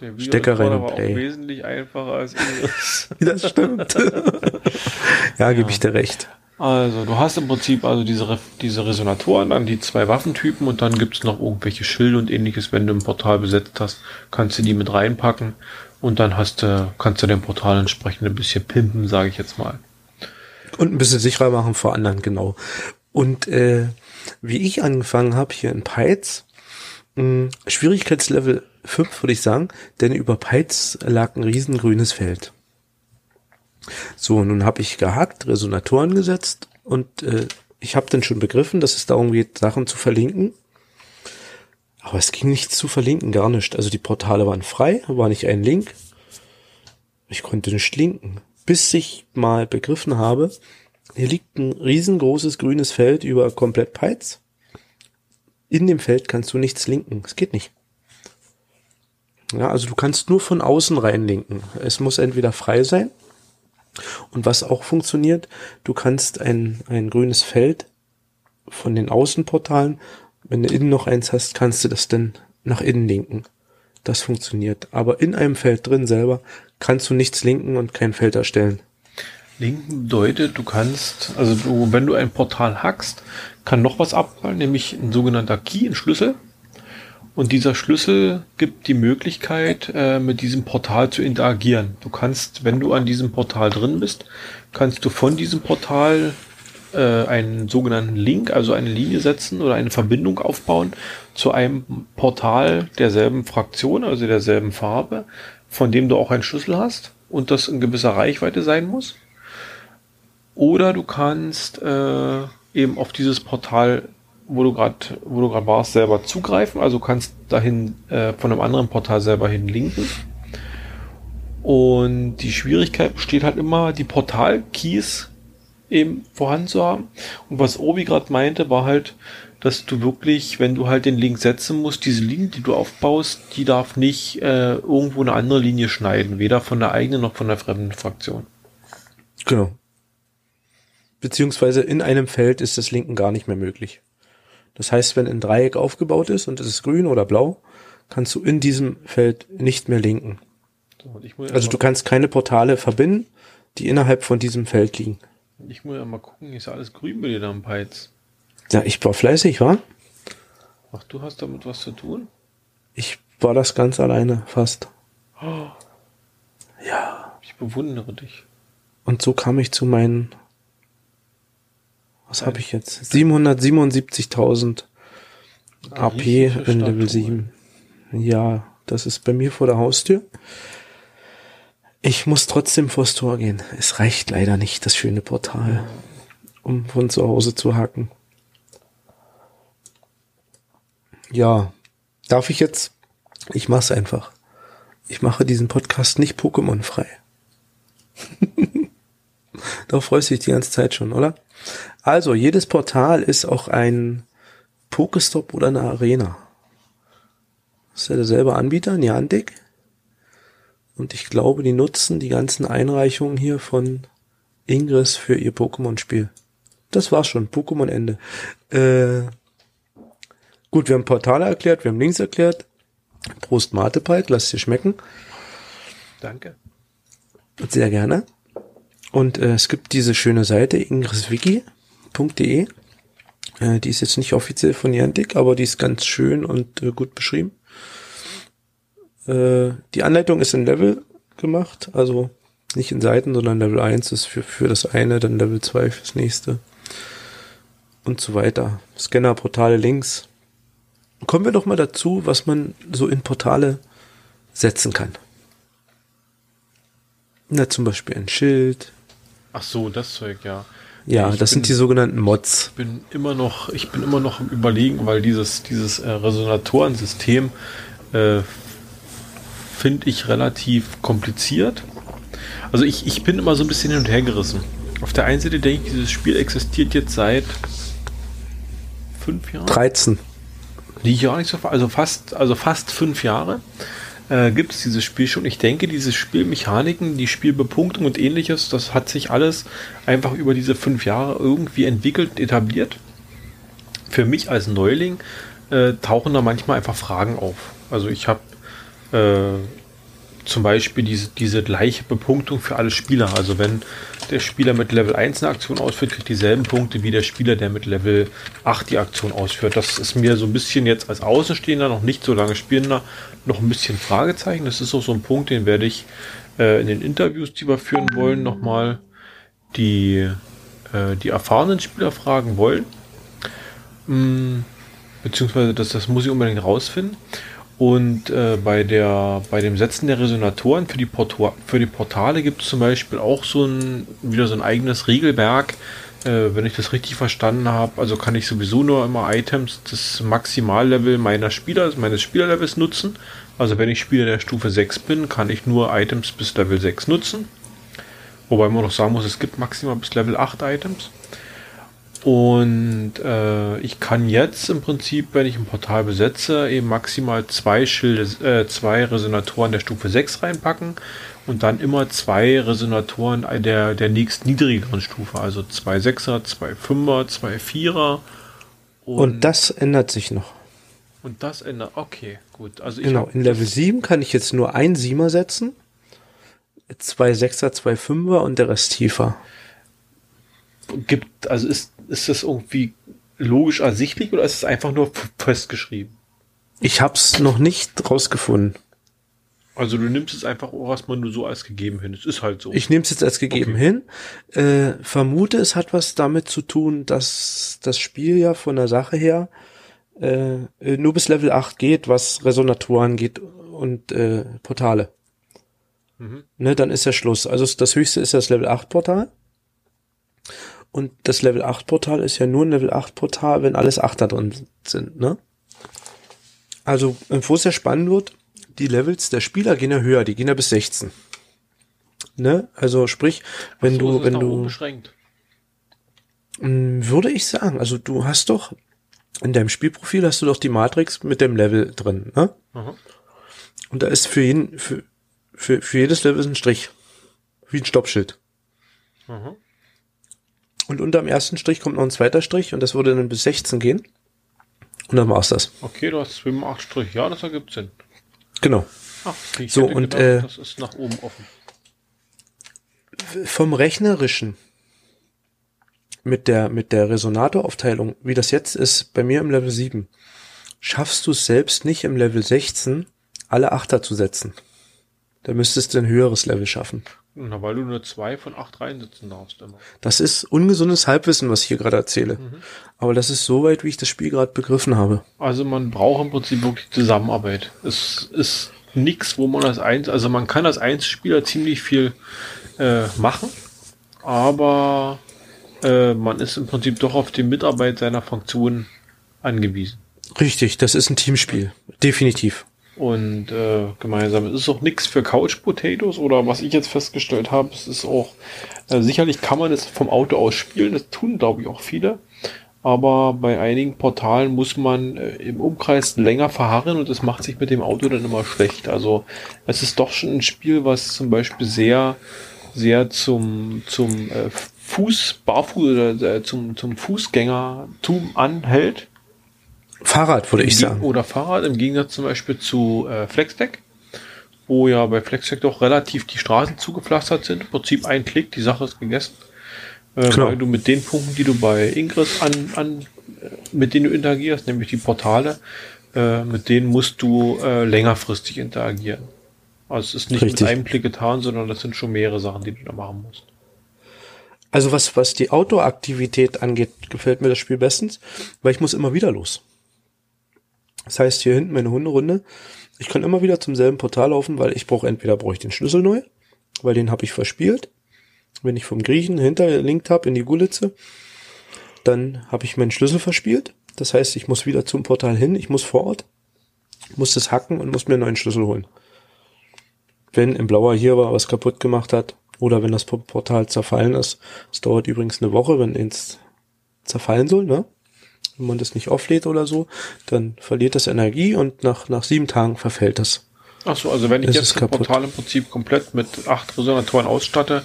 Der Stecker rein und war Play. wesentlich einfacher als. *laughs* Das stimmt. *laughs* ja, gebe ich dir recht. Also, du hast im Prinzip also diese, Re- diese Resonatoren, dann die zwei Waffentypen und dann gibt's noch irgendwelche Schilde und ähnliches. Wenn du ein Portal besetzt hast, kannst du die mit reinpacken und dann hast du, kannst du dein Portal entsprechend ein bisschen pimpen, sage ich jetzt mal. Und ein bisschen sicherer machen vor anderen, genau. Und äh, wie ich angefangen habe hier in Peitz, mh, Schwierigkeitslevel 5 würde ich sagen, denn über Peitz lag ein riesengrünes Feld. So, nun habe ich gehackt, Resonatoren gesetzt und äh, ich habe dann schon begriffen, dass es darum geht, Sachen zu verlinken. Aber es ging nichts zu verlinken, gar nicht. Also die Portale waren frei, war nicht ein Link. Ich konnte nicht linken. Bis ich mal begriffen habe, hier liegt ein riesengroßes grünes Feld über komplett Peitz. In dem Feld kannst du nichts linken. Es geht nicht. Ja, also du kannst nur von außen reinlinken. Es muss entweder frei sein. Und was auch funktioniert, du kannst ein, ein grünes Feld von den Außenportalen, wenn du innen noch eins hast, kannst du das dann nach innen linken. Das funktioniert. Aber in einem Feld drin selber kannst du nichts linken und kein Feld erstellen. Linken bedeutet, du kannst, also du, wenn du ein Portal hackst, kann noch was abfallen, nämlich ein sogenannter Key, ein Schlüssel. Und dieser Schlüssel gibt die Möglichkeit, äh, mit diesem Portal zu interagieren. Du kannst, wenn du an diesem Portal drin bist, kannst du von diesem Portal äh, einen sogenannten Link, also eine Linie setzen oder eine Verbindung aufbauen zu einem Portal derselben Fraktion, also derselben Farbe, von dem du auch einen Schlüssel hast und das in gewisser Reichweite sein muss. Oder du kannst äh, eben auf dieses Portal wo du gerade, wo du gerade warst, selber zugreifen. Also kannst dahin äh, von einem anderen Portal selber hin linken. Und die Schwierigkeit besteht halt immer, die Portal-Keys eben vorhanden zu haben. Und was Obi gerade meinte, war halt, dass du wirklich, wenn du halt den Link setzen musst, diese Linie, die du aufbaust, die darf nicht äh, irgendwo eine andere Linie schneiden, weder von der eigenen noch von der fremden Fraktion. Genau. Beziehungsweise in einem Feld ist das Linken gar nicht mehr möglich. Das heißt, wenn ein Dreieck aufgebaut ist und es ist grün oder blau, kannst du in diesem Feld nicht mehr linken. So, also du kannst keine Portale verbinden, die innerhalb von diesem Feld liegen. Ich muss ja mal gucken, ist ja alles grün bei dir da am Peiz. Ja, ich war fleißig, war? Ach, du hast damit was zu tun? Ich war das ganz alleine, fast. Oh. Ja. Ich bewundere dich. Und so kam ich zu meinen, was habe ich jetzt? 777.000 AP in Level 7. Ja, das ist bei mir vor der Haustür. Ich muss trotzdem vors Tor gehen. Es reicht leider nicht, das schöne Portal, um von zu Hause zu hacken. Ja, darf ich jetzt? Ich mach's einfach. Ich mache diesen Podcast nicht Pokémon frei. *laughs* da freust du dich die ganze Zeit schon, oder? Also, jedes Portal ist auch ein Pokestop oder eine Arena. Das ist ja derselbe Anbieter, Niantic. Und ich glaube, die nutzen die ganzen Einreichungen hier von Ingress für ihr Pokémon-Spiel. Das war's schon. Pokémon Ende. Äh, gut, wir haben Portale erklärt, wir haben Links erklärt. Prost Matepalk, lass dir schmecken. Danke. Sehr gerne. Und äh, es gibt diese schöne Seite ingresswiki.de. Äh, die ist jetzt nicht offiziell von Niantic, aber die ist ganz schön und äh, gut beschrieben. Äh, die Anleitung ist in Level gemacht, also nicht in Seiten, sondern Level 1 ist für, für das eine, dann Level 2 fürs nächste und so weiter. Scanner, Portale, Links. Kommen wir doch mal dazu, was man so in Portale setzen kann. Na, zum Beispiel ein Schild. Ach so, das Zeug, ja. Ja, ich das bin, sind die sogenannten Mods. Bin immer noch, ich bin immer noch am überlegen, weil dieses, dieses äh, Resonatorensystem äh, finde ich relativ kompliziert. Also ich, ich bin immer so ein bisschen hin und her gerissen. Auf der einen Seite denke ich, dieses Spiel existiert jetzt seit fünf Jahren. 13. Liegt ja auch nicht so also fast, also fast fünf Jahre äh, gibt es dieses Spiel schon. Ich denke, diese Spielmechaniken, die Spielbepunktung und ähnliches, das hat sich alles einfach über diese fünf Jahre irgendwie entwickelt, etabliert. Für mich als Neuling äh, tauchen da manchmal einfach Fragen auf. Also ich habe äh, zum Beispiel diese, diese gleiche Bepunktung für alle Spieler. Also wenn der Spieler mit Level 1 eine Aktion ausführt, kriegt dieselben Punkte wie der Spieler, der mit Level 8 die Aktion ausführt. Das ist mir so ein bisschen jetzt als Außenstehender, noch nicht so lange Spielender, noch ein bisschen Fragezeichen. Das ist auch so ein Punkt, den werde ich äh, in den Interviews, die wir führen wollen, nochmal die, äh, die erfahrenen Spieler fragen wollen. Hm, beziehungsweise das, das muss ich unbedingt rausfinden. Und äh, bei, der, bei dem Setzen der Resonatoren für die, Porto für die Portale gibt es zum Beispiel auch so ein, wieder so ein eigenes Regelwerk, äh, wenn ich das richtig verstanden habe. Also kann ich sowieso nur immer Items des Maximallevel meiner Spieler, meines Spielerlevels nutzen. Also wenn ich Spieler der Stufe 6 bin, kann ich nur Items bis Level 6 nutzen. Wobei man noch sagen muss, es gibt maximal bis Level 8 Items. Und äh, ich kann jetzt im Prinzip, wenn ich ein Portal besetze, eben maximal zwei Schilde, äh, zwei Resonatoren der Stufe 6 reinpacken und dann immer zwei Resonatoren der, der nächst niedrigeren Stufe, also zwei Sechser, zwei Fünfer, zwei Vierer. Und, und das ändert sich noch. Und das ändert, okay, gut. Also genau, in Level 7 kann ich jetzt nur ein Siemer setzen, zwei Sechser, zwei Fünfer und der Rest tiefer. Gibt, also ist ist das irgendwie logisch ersichtlich oder ist es einfach nur festgeschrieben? Ich hab's noch nicht rausgefunden. Also du nimmst es einfach erstmal nur so als gegeben hin. Es ist halt so. Ich nehme es jetzt als gegeben okay. hin. Äh, vermute, es hat was damit zu tun, dass das Spiel ja von der Sache her äh, nur bis Level 8 geht, was Resonatoren geht und äh, Portale. Mhm. Ne, dann ist ja Schluss. Also das höchste ist das Level 8 Portal. Und das Level 8 Portal ist ja nur ein Level 8 Portal, wenn alles Achter drin sind, ne? Also, wo es ja spannend wird, die Levels der Spieler gehen ja höher, die gehen ja bis 16. Ne? Also sprich, wenn So du, wenn du, beschränkt. mh, würde ich sagen, also du hast doch, in deinem Spielprofil hast du doch die Matrix mit dem Level drin, ne? Aha. Und da ist für jeden, für, für, für jedes Level ist ein Strich. Wie ein Stoppschild. Aha. Und unter dem ersten Strich kommt noch ein zweiter Strich und das würde dann bis 16 gehen. Und dann war's das. Okay, du hast 2 8 Strich. Ja, das ergibt Sinn. Genau. Ach, So, und, gedacht, äh, das ist nach oben offen. Vom Rechnerischen mit der, mit der Resonatoraufteilung, wie das jetzt ist, bei mir im Level 7, schaffst du es selbst nicht im Level 16 alle Achter zu setzen. Da müsstest du ein höheres Level schaffen. Na, weil du nur zwei von acht reinsitzen darfst immer. Das ist ungesundes Halbwissen, was ich hier gerade erzähle. Aber das ist so weit, wie ich das Spiel gerade begriffen habe. Also man braucht im Prinzip wirklich Zusammenarbeit. Es ist nichts, wo man als eins, also man kann als Einzelspieler ziemlich viel äh, machen, aber äh, man ist im Prinzip doch auf die Mitarbeit seiner Funktion angewiesen. Richtig, das ist ein Teamspiel. Definitiv. Und äh, gemeinsam. Es ist auch nichts für Couch Potatoes oder was ich jetzt festgestellt habe, es ist auch, äh, sicherlich kann man es vom Auto aus spielen, das tun glaube ich auch viele. Aber bei einigen Portalen muss man äh, im Umkreis länger verharren und das macht sich mit dem Auto dann immer schlecht. Also es ist doch schon ein Spiel, was zum Beispiel sehr, sehr zum, zum äh, Fuß, Barfuß oder äh, zum, zum Fußgängertum anhält. Fahrrad, würde ich sagen. Oder Fahrrad im Gegensatz zum Beispiel zu äh, Flexdeck, wo ja bei Flexdeck doch relativ die Straßen zugepflastert sind. Im Prinzip ein Klick, die Sache ist gegessen. Äh, Genau. Weil du mit den Punkten, die du bei Ingress an, an äh, mit denen du interagierst, nämlich die Portale, äh, mit denen musst du äh, längerfristig interagieren. Also es ist nicht Richtig. mit einem Klick getan, sondern das sind schon mehrere Sachen, die du da machen musst. Also was, was die Outdoor-Aktivität angeht, gefällt mir das Spiel bestens, weil ich muss immer wieder los. Das heißt, hier hinten meine Hunderunde, ich kann immer wieder zum selben Portal laufen, weil ich brauche entweder brauche ich den Schlüssel neu, weil den habe ich verspielt. Wenn ich vom Griechen hinterlinkt habe in die Gulitze, dann habe ich meinen Schlüssel verspielt. Das heißt, ich muss wieder zum Portal hin, ich muss vor Ort, muss das hacken und muss mir einen neuen Schlüssel holen. Wenn im Blauer hier war, was kaputt gemacht hat, oder wenn das Portal zerfallen ist. Es dauert übrigens eine Woche, wenn es zerfallen soll, ne? Wenn man das nicht auflädt oder so, dann verliert das Energie und nach, nach sieben Tagen verfällt das. Ach so, also wenn ich Es jetzt das. Portal im Prinzip komplett mit acht Resonatoren ausstatte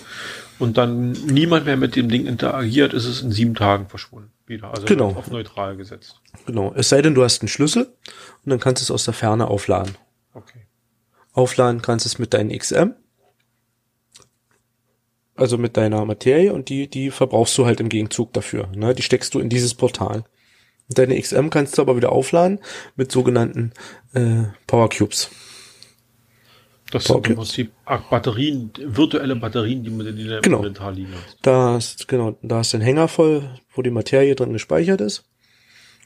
und dann niemand mehr mit dem Ding interagiert, ist es in sieben Tagen verschwunden. Wieder. Also Genau. auf neutral gesetzt. Genau. Es sei denn, du hast einen Schlüssel und dann kannst du es aus der Ferne aufladen. Okay. Aufladen kannst du es mit deinen XM. Also mit deiner Materie und die, die verbrauchst du halt im Gegenzug dafür. Ne? Die steckst du in dieses Portal. Deine XM kannst du aber wieder aufladen mit sogenannten äh, Power Cubes. Das sind im Prinzip Batterien, virtuelle Batterien, die man in deinem Genau. Inventar liegen. Da hast, genau, da hast du einen Hänger voll, wo die Materie drin gespeichert ist.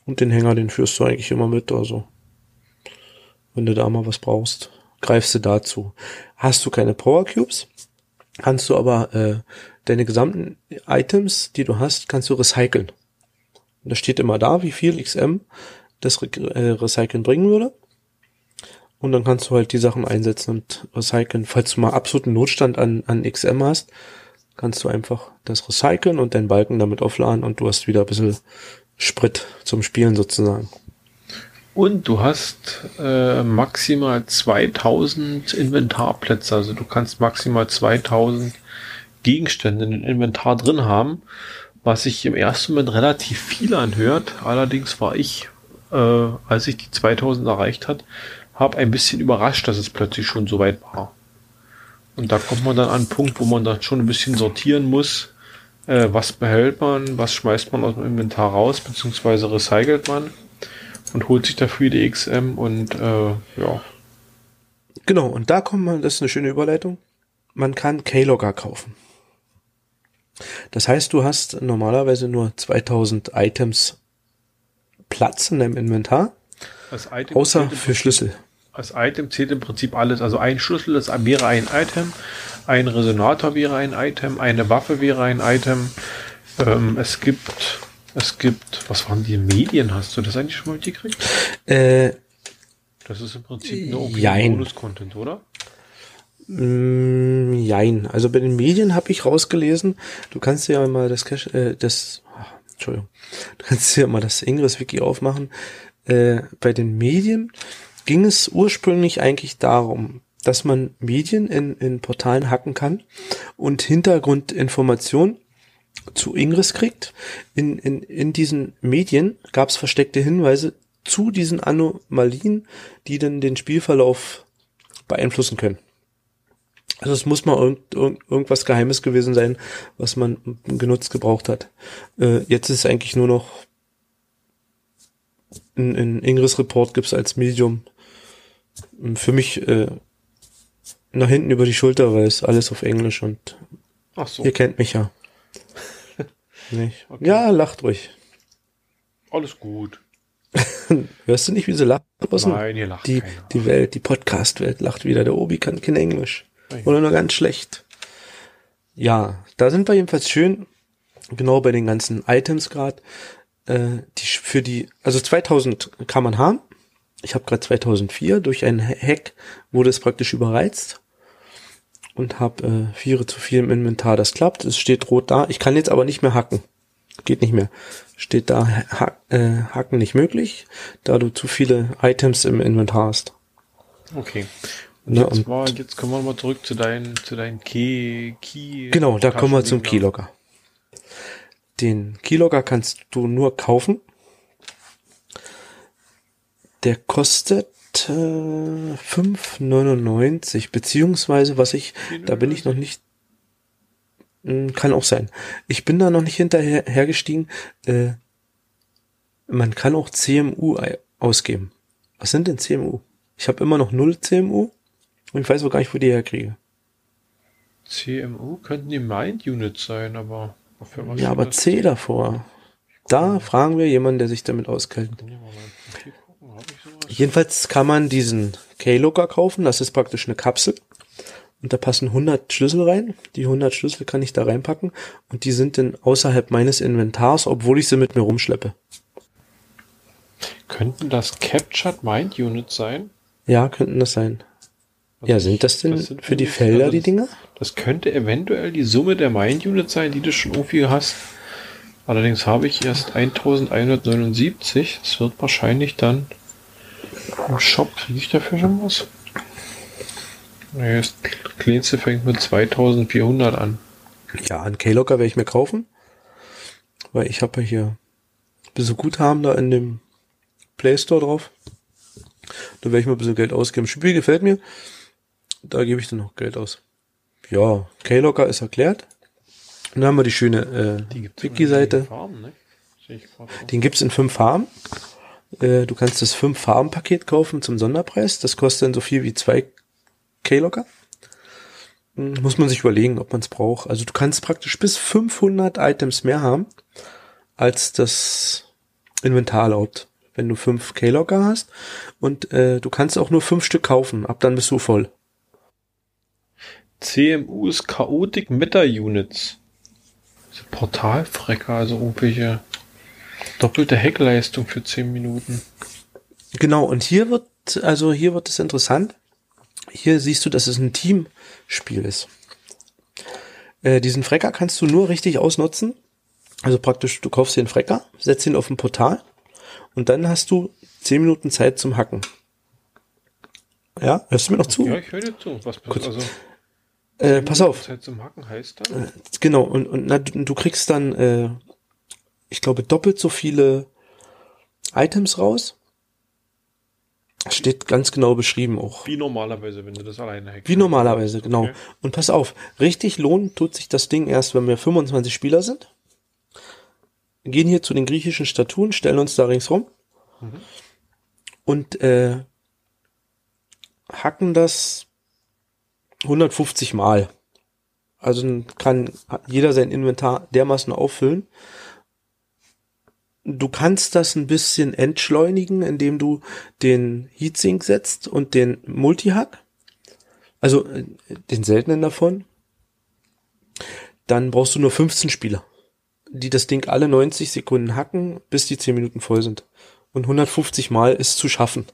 Und den Hänger, den führst du eigentlich immer mit. Also, wenn du da mal was brauchst, greifst du dazu. Hast du keine Power Cubes, kannst du aber äh, deine gesamten Items, die du hast, kannst du recyceln. Und da steht immer da, wie viel XM das Re äh, Recyceln bringen würde. Und dann kannst du halt die Sachen einsetzen und recyceln. Falls du mal absoluten Notstand an, an XM hast, kannst du einfach das recyceln und deinen Balken damit aufladen und du hast wieder ein bisschen Sprit zum Spielen sozusagen. Und du hast äh, maximal 2000 Inventarplätze, also du kannst maximal 2000 Gegenstände in dem Inventar drin haben, was sich im ersten Moment relativ viel anhört. Allerdings war ich, äh, als ich die 2000 erreicht hat, habe ein bisschen überrascht, dass es plötzlich schon so weit war. Und da kommt man dann an einen Punkt, wo man dann schon ein bisschen sortieren muss, äh, was behält man, was schmeißt man aus dem Inventar raus, beziehungsweise recycelt man und holt sich dafür die XM und äh, ja. Genau, und da kommt man, das ist eine schöne Überleitung. Man kann Keylogger kaufen. Das heißt, du hast normalerweise nur 2000 Items Platz in deinem Inventar, außer im für Schlüssel. Als Item zählt im Prinzip alles. Also ein Schlüssel das wäre ein Item, ein Resonator wäre ein Item, eine Waffe wäre ein Item, Ähm, es gibt, es gibt, was waren die Medien? Hast du das eigentlich schon mal mitgekriegt? Äh, Das ist im Prinzip nur. Bonus-Content, oder? Mm, Jein. Also bei den Medien habe ich rausgelesen, du kannst dir ja mal das Cache, äh, das, ach, Entschuldigung, du kannst dir ja mal das Ingress-Wiki aufmachen. Äh, bei den Medien ging es ursprünglich eigentlich darum, dass man Medien in, in Portalen hacken kann und Hintergrundinformationen zu Ingress kriegt. In, in, in diesen Medien gab es versteckte Hinweise zu diesen Anomalien, die dann den Spielverlauf beeinflussen können. Also es muss mal irgend, irgend, irgendwas Geheimes gewesen sein, was man genutzt gebraucht hat. Äh, jetzt ist es eigentlich nur noch ein, ein Ingress Report gibt's als Medium. Für mich äh, nach hinten über die Schulter, weil es alles auf Englisch und Ach so, ihr kennt mich ja. *laughs* Nicht? Okay. Ja, lacht ruhig. alles gut. *laughs* Hörst du nicht, wie sie lacht? Nein, hier lacht die, keiner. die Welt, die Podcast-Welt lacht wieder. Der Obi kann kein Englisch. Oder nur ganz schlecht. Ja, da sind wir jedenfalls schön, genau bei den ganzen Items gerade, äh, die für die, also 2000 kann man haben. Ich habe gerade 2004 durch einen Ha- Hack wurde es praktisch überreizt und habe äh, Viere zu viel im Inventar. Das klappt, es steht rot da. Ich kann jetzt aber nicht mehr hacken. Geht nicht mehr. Steht da ha äh, Hacken nicht möglich, da du zu viele Items im Inventar hast. Okay. Ne, jetzt, war, jetzt kommen wir mal zurück zu deinen, zu deinen Key, Key. Genau, da kommen wir zum. Keylogger. Den Keylogger kannst du nur kaufen. Der kostet äh, 5,99 beziehungsweise was ich, da bin ich noch nicht, Hm, kann auch sein. Ich bin da noch nicht hinterher hergestiegen. Äh, man kann auch CMU ausgeben. Was sind denn CMU? Ich habe immer noch null CMU und ich weiß auch gar nicht, wo die herkriege. CMU könnten die Mind Units sein, aber für was Ja, aber? C davor. Da fragen wir jemanden, der sich damit auskennt. Jedenfalls kann man diesen Keylogger kaufen. Das ist praktisch eine Kapsel. Und da passen 100 Schlüssel rein. Die 100 Schlüssel kann ich da reinpacken. Und die sind dann außerhalb meines Inventars, obwohl ich sie mit mir rumschleppe. Könnten das Captured Mind Units sein? Ja, könnten das sein. Also Ja, sind das denn das sind für die Felder also die das- Dinger? Das könnte eventuell die Summe der Mind Units sein, die du schon irgendwie hast. Allerdings habe ich erst 1179. Das wird wahrscheinlich dann im Shop. Kriege ich dafür schon was? Nee, das kleinste fängt mit 2400 an. Ja, einen Keylogger werde ich mir kaufen. Weil ich habe ja hier ein bisschen Guthaben da in dem Play Store drauf. Da werde ich mal ein bisschen Geld ausgeben. Spiel gefällt mir. Da gebe ich dann noch Geld aus. Ja, Keylogger ist erklärt. Und dann haben wir die schöne Die äh, gibt's Wiki-Seite. ne? Den gibt's in fünf Farben. Äh, du kannst das fünf Farben Paket kaufen zum Sonderpreis. Das kostet dann so viel wie zwei Keylogger. Hm, Muss man sich überlegen, ob man es braucht. Also du kannst praktisch bis 500 Items mehr haben, als das Inventar erlaubt. Wenn du fünf Keylogger hast und äh, du kannst auch nur fünf Stück kaufen. Ab dann bist du voll. CMU ist Chaotic Meta Units. Diese Portalfrecker, also irgendwelche doppelte Heckleistung für 10 Minuten. Genau, und hier wird, also hier wird es interessant. Hier siehst du, dass es ein Teamspiel ist. Äh, diesen Frecker kannst du nur richtig ausnutzen. Also praktisch, du kaufst den Frecker, setzt ihn auf ein Portal und dann hast du 10 Minuten Zeit zum Hacken. Ja, hörst du mir noch zu? Ja, ich höre dir zu. Was also äh, pass auf. Zeit zum Hacken heißt dann? Genau, und, und na, du, du kriegst dann, äh, ich glaube, doppelt so viele Items raus. Steht ganz genau beschrieben auch. Wie normalerweise, wenn du das alleine hackst. Wie normalerweise, genau. Okay. Und pass auf, richtig lohnen tut sich das Ding erst, wenn wir 25 Spieler sind. Gehen hier zu den griechischen Statuen, stellen uns da ringsrum und äh, hacken das 150 Mal. Also kann jeder sein Inventar dermaßen auffüllen. Du kannst das ein bisschen entschleunigen, indem du den Heatsink setzt und den Multihack. Also äh, den seltenen davon. Dann brauchst du nur 15 Spieler. die das Ding alle 90 Sekunden hacken, bis die 10 Minuten voll sind. Und 150 Mal ist zu schaffen.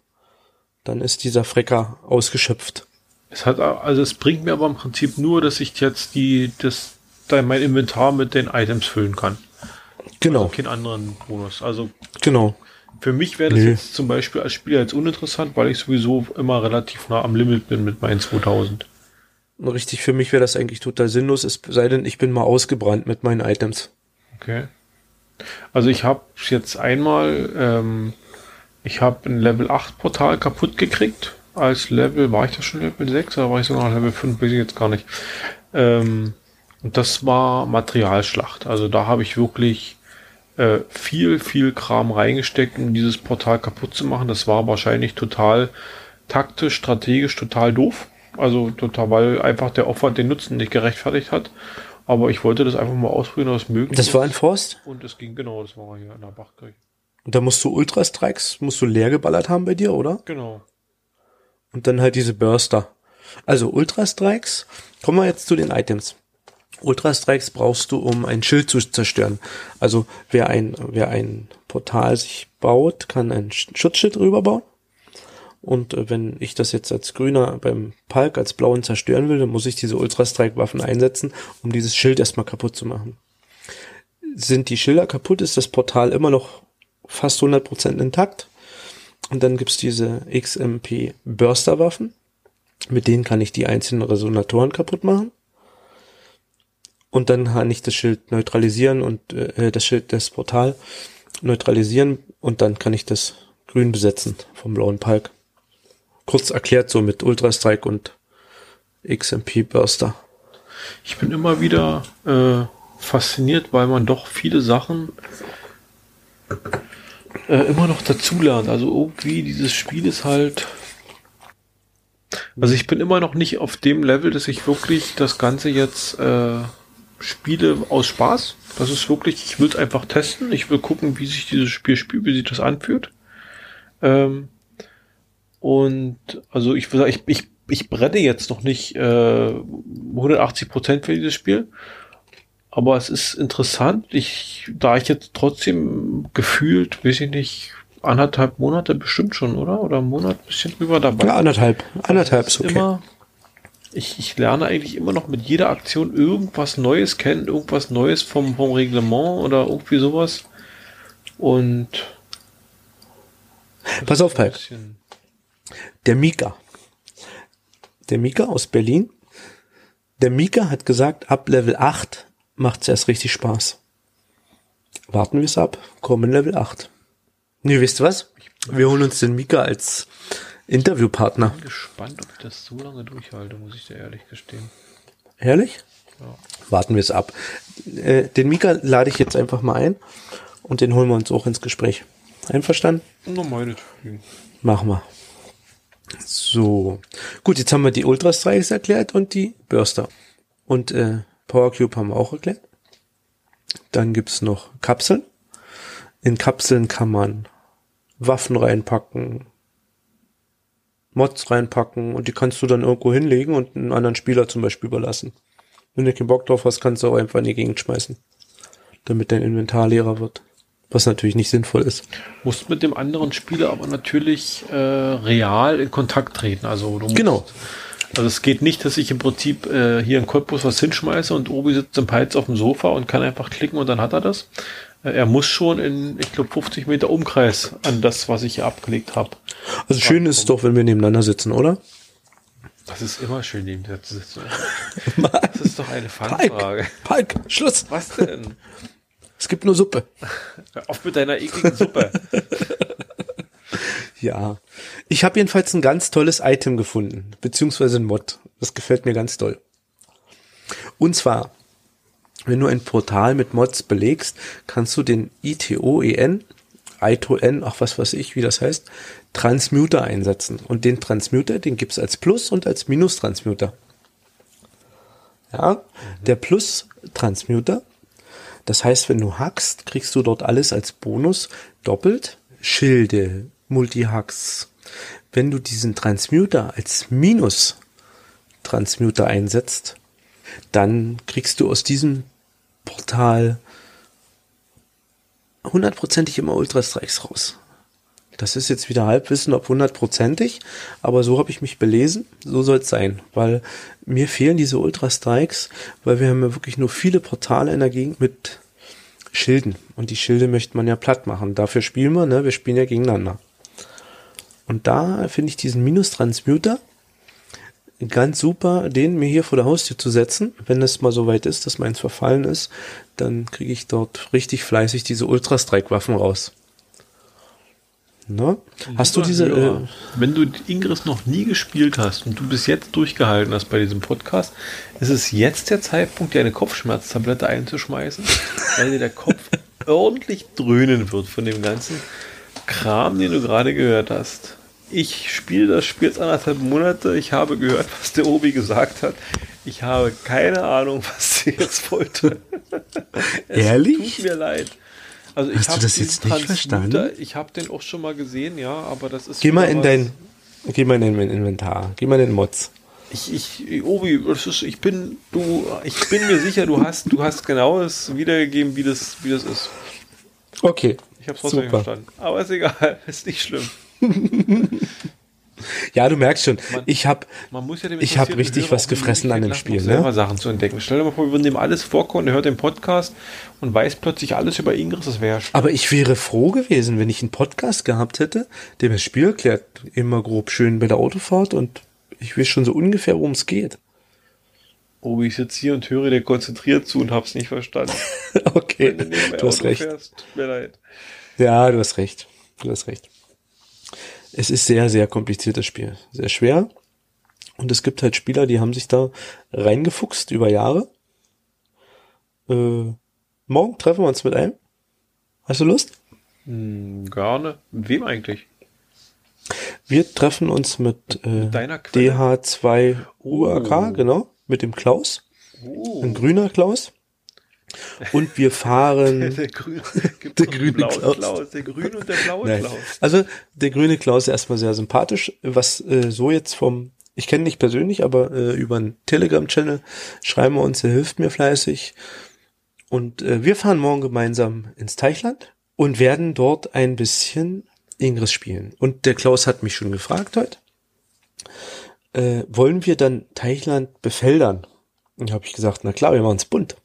Dann ist dieser Frecker ausgeschöpft. Es hat, also es bringt mir aber im Prinzip nur, dass ich jetzt die, das, da mein Inventar mit den Items füllen kann. Genau, Also keinen anderen Bonus. Also genau. für mich wäre das Nö. jetzt zum Beispiel als Spieler jetzt uninteressant, weil ich sowieso immer relativ nah am Limit bin mit meinen 2000. Richtig, für mich wäre das eigentlich total sinnlos, es sei denn, ich bin mal ausgebrannt mit meinen Items. Okay. Also ich habe jetzt einmal, ähm, ich habe ein Level 8 Portal kaputt gekriegt. Als Level, war ich das schon Level 6 oder war ich sogar noch Level 5, weiß ich jetzt gar nicht. Ähm, und das war Materialschlacht. Also da habe ich wirklich äh, viel, viel Kram reingesteckt, um dieses Portal kaputt zu machen. Das war wahrscheinlich total taktisch, strategisch total doof. Also total, weil einfach der Aufwand den Nutzen nicht gerechtfertigt hat. Aber ich wollte das einfach mal ausprobieren, ob es möglich Das war ein Forst? Und es ging, genau, das war hier in der Bachkirche. Und da musst du Ultra-Strikes, musst du leer geballert haben bei dir, oder? Genau. Und dann halt diese Burster. Also Ultra-Strikes, kommen wir jetzt zu den Items. Ultra-Strikes brauchst du, um ein Schild zu zerstören. Also wer ein, wer ein Portal sich baut, kann ein Sch- Schutzschild drüber bauen. Und äh, wenn ich das jetzt als Grüner beim Palk als Blauen zerstören will, dann muss ich diese Ultra-Strike-Waffen einsetzen, um dieses Schild erstmal kaputt zu machen. Sind die Schilder kaputt, ist das Portal immer noch fast 100% intakt. Und dann gibt's diese XMP Burster-Waffen. Mit denen kann ich die einzelnen Resonatoren kaputt machen. Und dann kann ich das Schild neutralisieren und äh, das Schild des Portal neutralisieren und dann kann ich das grün besetzen vom blauen Palk. Kurz erklärt so mit Ultra Strike und XMP Burster. Ich bin immer wieder äh, fasziniert, weil man doch viele Sachen äh, immer noch dazulernt. Also irgendwie dieses Spiel ist halt. Also ich bin immer noch nicht auf dem Level, dass ich wirklich das Ganze jetzt äh, spiele aus Spaß. Das ist wirklich, ich will es einfach testen. Ich will gucken, wie sich dieses Spiel spielt, wie sich das anfühlt. Ähm, und also ich will ich, ich, ich brenne jetzt noch nicht äh, 180 Prozent für dieses Spiel. Aber es ist interessant, ich, da ich jetzt trotzdem gefühlt, weiß ich nicht, anderthalb Monate bestimmt schon, oder? Oder einen Monat ein bisschen drüber dabei. Ja, anderthalb. Anderthalb ist okay. immer, ich, ich lerne eigentlich immer noch mit jeder Aktion irgendwas Neues kennen, irgendwas Neues vom, vom Reglement oder irgendwie sowas. Und Pass auf, Palk. Der Mika. Der Mika aus Berlin. Der Mika hat gesagt, ab Level 8 macht's erst richtig Spaß. Warten wir es ab. Kommen Level 8. Nee, wisst ihr was? Wir holen uns den Mika als Interviewpartner. bin gespannt, ob ich das so lange durchhalte, muss ich dir ehrlich gestehen. Ehrlich? Warten wir es ab. Äh, den Mika lade ich jetzt einfach mal ein und den holen wir uns auch ins Gespräch. Einverstanden? Nur meinetwegen. Machen wir. So. Gut, jetzt haben wir die Ultra Strikes erklärt und die Burster. Und äh, Power Cube haben wir auch erklärt. Dann gibt's noch Kapseln. In Kapseln kann man Waffen reinpacken, Mods reinpacken und die kannst du dann irgendwo hinlegen und einen anderen Spieler zum Beispiel überlassen. Wenn du keinen Bock drauf hast, kannst du auch einfach in die Gegend schmeißen. Damit dein Inventar leerer wird. Was natürlich nicht sinnvoll ist. Musst mit dem anderen Spieler aber natürlich äh, real in Kontakt treten. Also du musst, Genau. Also es geht nicht, dass ich im Prinzip äh, hier in Cottbus was hinschmeiße und Obi sitzt im Peitz auf dem Sofa und kann einfach klicken und dann hat er das. Äh, er muss schon in, ich glaube, 50 Meter Umkreis an das, was ich hier abgelegt habe. Also schön ist es doch, wenn wir nebeneinander sitzen, oder? Das ist immer schön, neben dir zu sitzen. *laughs* Das ist doch eine Fangfrage. Palk, Palk, Schluss. Was denn? Es gibt nur Suppe. *laughs* Auf mit deiner ekligen Suppe. *laughs* Ja. Ich habe jedenfalls ein ganz tolles Item gefunden, beziehungsweise ein Mod. Das gefällt mir ganz toll. Und zwar, wenn du ein Portal mit Mods belegst, kannst du den ITOEN, ITON, ach was weiß ich, wie das heißt, Transmuter einsetzen. Und den Transmuter, den gibt's als Plus- und als Minus-Transmuter. Ja, der Plus-Transmuter, das heißt, wenn du hackst, kriegst du dort alles als Bonus doppelt. Schilde, Multi-Hacks. Wenn du diesen Transmuter als Minus-Transmuter einsetzt, dann kriegst du aus diesem Portal hundertprozentig immer Ultra Strikes raus. Das ist jetzt wieder Halbwissen, ob hundertprozentig, aber so habe ich mich belesen, so soll es sein, weil mir fehlen diese Ultra Strikes, weil wir haben ja wirklich nur viele Portale in der Gegend mit Schilden und die Schilde möchte man ja platt machen. Dafür spielen wir, ne? Wir spielen ja gegeneinander. Und da finde ich diesen Minus-Transmuter ganz super, den mir hier vor der Haustür zu setzen. Wenn es mal so weit ist, dass meins verfallen ist, dann kriege ich dort richtig fleißig diese Ultra-Strike-Waffen raus. Ne? Hast du diese. Hörer, Äh, wenn du Ingress noch nie gespielt hast und du bis jetzt durchgehalten hast bei diesem Podcast, ist es jetzt der Zeitpunkt, dir eine Kopfschmerztablette einzuschmeißen, *laughs* weil dir der Kopf *laughs* ordentlich dröhnen wird von dem ganzen Kram, den du gerade gehört hast. Ich spiele das Spiel jetzt anderthalb Monate. Ich habe gehört, was der Obi gesagt hat. Ich habe keine Ahnung, *laughs* was sie jetzt wollte. *laughs* es Ehrlich? Tut mir leid. Also ich Hast du das jetzt nicht verstanden? Ich habe den auch schon mal gesehen, ja, aber das ist. geh mal in was- dein. Geh mal in dein Inventar. Geh mal in den Mods. Ich, ich, Obi, das ist, ich bin, du, ich bin mir sicher, du hast, du hast genau das wiedergegeben, wie das, wie das ist. Okay. Ich habe es trotzdem Super. verstanden. Aber ist egal, *laughs* ist nicht schlimm. Ja, du merkst schon, ich habe Man ja Ich hab richtig Hörer was gefressen an dem Spiel, ne? selber Sachen zu entdecken. Stell dir mal vor, wir würden dem alles vorkommen, der hört den Podcast und weiß plötzlich alles über Ingress, das wäre ja Aber ich wäre froh gewesen, wenn ich einen Podcast gehabt hätte, der mir das Spiel erklärt, immer grob schön bei der Autofahrt und ich weiß schon so ungefähr, worum es geht. Obi, ich sitze hier und höre dir konzentriert zu und hab's nicht verstanden. *laughs* Okay, du du hast Auto recht. fährst, tut mir leid. Ja, du hast recht. Du hast recht. Es ist sehr, sehr kompliziertes Spiel. Sehr schwer. Und es gibt halt Spieler, die haben sich da reingefuchst über Jahre. Äh, morgen treffen wir uns mit einem. Hast du Lust? Hm, gerne. Mit wem eigentlich? Wir treffen uns mit, äh, Mit deiner Quelle? DH2 UAK, Oh. genau, mit dem Klaus. Oh. Ein grüner Klaus. Und wir fahren. *laughs* *laughs* Der grüne, gibt Der grüne Klaus. Klaus. Der grüne und der blaue Nein. Klaus. Also der grüne Klaus ist erstmal sehr sympathisch. Was äh, so jetzt vom, ich kenne nicht persönlich, aber äh, über einen Telegram-Channel schreiben wir uns, er hilft mir fleißig. Und äh, wir fahren morgen gemeinsam ins Teichland und werden dort ein bisschen Ingress spielen. Und der Klaus hat mich schon gefragt heute, äh, wollen wir dann Teichland befeldern? Und habe ich gesagt, na klar, wir machen's bunt.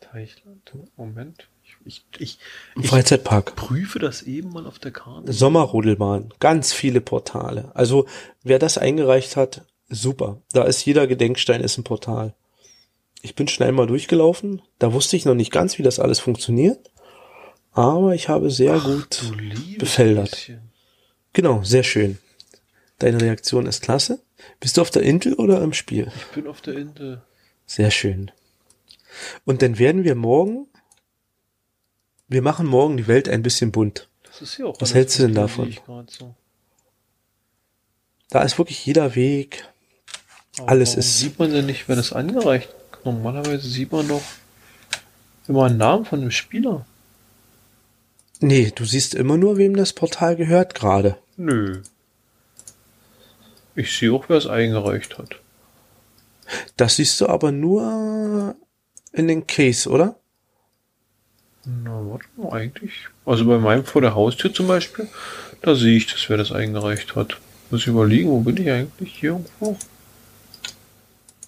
Teichland. Moment. Ich, ich, ich, Freizeitpark. prüfe das eben mal auf der Karte. Sommerrodelbahn, ganz viele Portale. Also wer das eingereicht hat, super. Da ist jeder Gedenkstein ist ein Portal. Ich bin schnell mal durchgelaufen. Da wusste ich noch nicht ganz, wie das alles funktioniert. Aber ich habe sehr gut Du liebes befeldert. bisschen. Genau, sehr schön. Deine Reaktion ist klasse. Bist du auf der Intel oder im Spiel? Ich bin auf der Insel. Sehr schön. Und dann werden wir morgen, wir machen morgen die Welt ein bisschen bunt. Das ist ja auch. Was hältst du denn davon? So. Da ist wirklich jeder Weg. Aber Alles ist- Sieht man denn nicht, wenn es angereicht? Normalerweise sieht man doch immer einen Namen von dem Spieler. Nee, du siehst immer nur, wem das Portal gehört gerade. Nö. Ich sehe auch, wer es eingereicht hat. Das siehst du aber nur in den Case, oder? Na, warte mal, eigentlich. Also bei meinem vor der Haustür zum Beispiel, da sehe ich, dass wer das eingereicht hat. Muss ich überlegen, wo bin ich eigentlich? Hier irgendwo?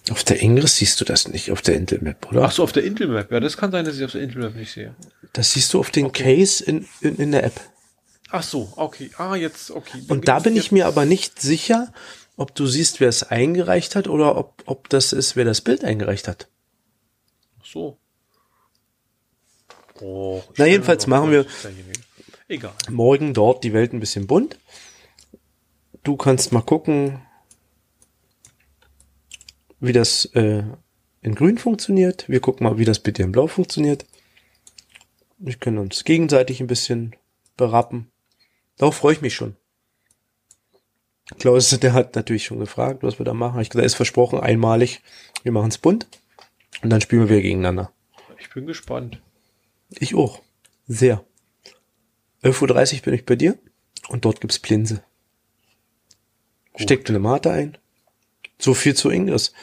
Auf der Ingress siehst du das nicht, auf der Intel Map, oder? Ach so, auf der Intel Map. Ja, das kann sein, dass ich auf der Intel Map nicht sehe. Das siehst du auf den Okay. Case in, in, in der App. Ach so, okay. Ah, jetzt, okay. Und da bin ich mir aber nicht sicher, ob du siehst, wer es eingereicht hat oder ob, ob das ist, wer das Bild eingereicht hat. Ach so. Oh, Na, jedenfalls machen wir-. Egal. Morgen dort die Welt ein bisschen bunt. Du kannst mal gucken, wie das äh, in Grün funktioniert. Wir gucken mal, wie das dir in Blau funktioniert. Wir können uns gegenseitig ein bisschen berappen. Darauf freue ich mich schon. Klaus, der hat natürlich schon gefragt, was wir da machen. Ich gesagt, ist versprochen, einmalig. Wir machen es bunt. Und dann spielen wir gegeneinander. Ich bin gespannt. Ich auch. Sehr. 11.30 Uhr bin ich bei dir und dort gibt's Plinse. Steck du eine Mate ein. So viel zu Ingress.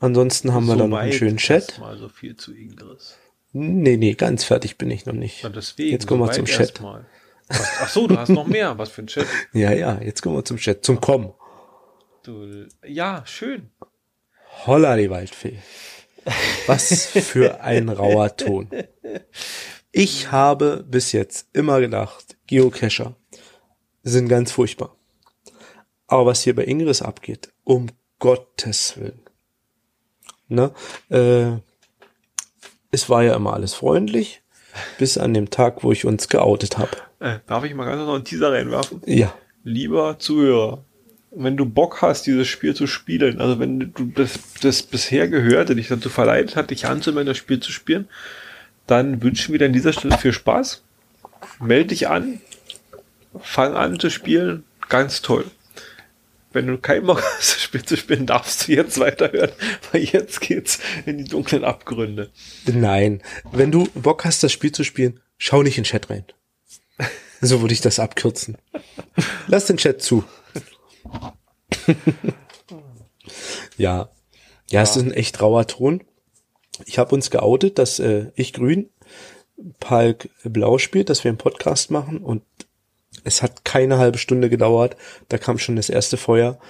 Ansonsten haben wir dann noch einen schönen Chat. Mal so viel zu Ingress. Nee, nee, ganz fertig bin ich noch nicht. Deswegen. Jetzt kommen wir soweit zum Chat. erstmal. Was, ach so, du hast noch mehr. Was für ein Chat. *laughs* Ja, ja, jetzt kommen wir zum Chat, zum Kommen. Du, ja, schön. Holla die Waldfee. Was für ein rauer Ton. Ich habe bis jetzt immer gedacht, Geocacher sind ganz furchtbar. Aber was hier bei Ingris abgeht, um Gottes Willen. Ne? Äh, es war ja immer alles freundlich, bis an dem Tag, wo ich uns geoutet habe. Äh, darf ich mal ganz kurz noch einen Teaser reinwerfen? Ja. Lieber Zuhörer, wenn du Bock hast, dieses Spiel zu spielen, also wenn du das, das bisher Gehörte dich dazu verleitet hat, dich anzumelden, das Spiel zu spielen, dann wünschen wir dir an dieser Stelle viel Spaß. Meld dich an, fang an zu spielen, ganz toll. Wenn du keinen Bock hast, das Spiel zu spielen, darfst du jetzt weiterhören, weil jetzt geht's in die dunklen Abgründe. Nein. Wenn du Bock hast, das Spiel zu spielen, schau nicht in den Chat rein. So würde ich das abkürzen. Lass den Chat zu. ja. Ja, es ist ein echt rauer Ton. Ich habe uns geoutet, dass äh, ich grün, Palk blau spielt, dass wir einen Podcast machen und es hat keine halbe Stunde gedauert. Da kam schon das erste Feuer.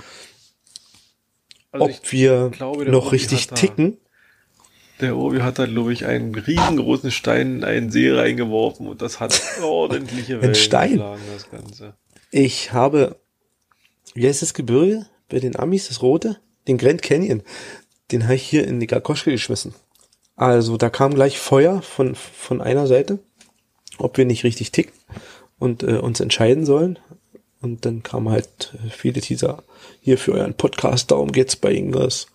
Also Ob wir glaube, noch Obi richtig ticken, Der Obi hat da, glaube ich, einen riesengroßen Stein in einen See reingeworfen und das hat *laughs* ordentliche Wellen Stein? geschlagen, das Ganze. Ich habe, wie heißt das Gebirge bei den Amis, das rote? Den Grand Canyon. Den habe ich hier in die Gakoschke geschmissen. Also da kam gleich Feuer von, von einer Seite, ob wir nicht richtig ticken und äh, uns entscheiden sollen. Und dann kamen halt äh, viele Teaser hier für euren Podcast, darum geht's bei Ingres.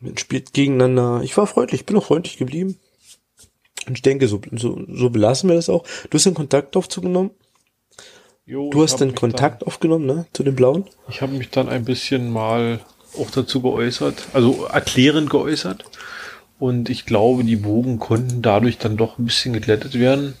Man spielt gegeneinander. Ich war freundlich, bin auch freundlich geblieben. Und ich denke, so, so, so belassen wir das auch. Du hast den Kontakt aufzugenommen. Jo, Du hast den Kontakt aufgenommen, ne? Zu den Blauen? Dann, ich habe mich dann ein bisschen mal auch dazu geäußert, also erklärend geäußert. Und ich glaube, die Bogen konnten dadurch dann doch ein bisschen geglättet werden.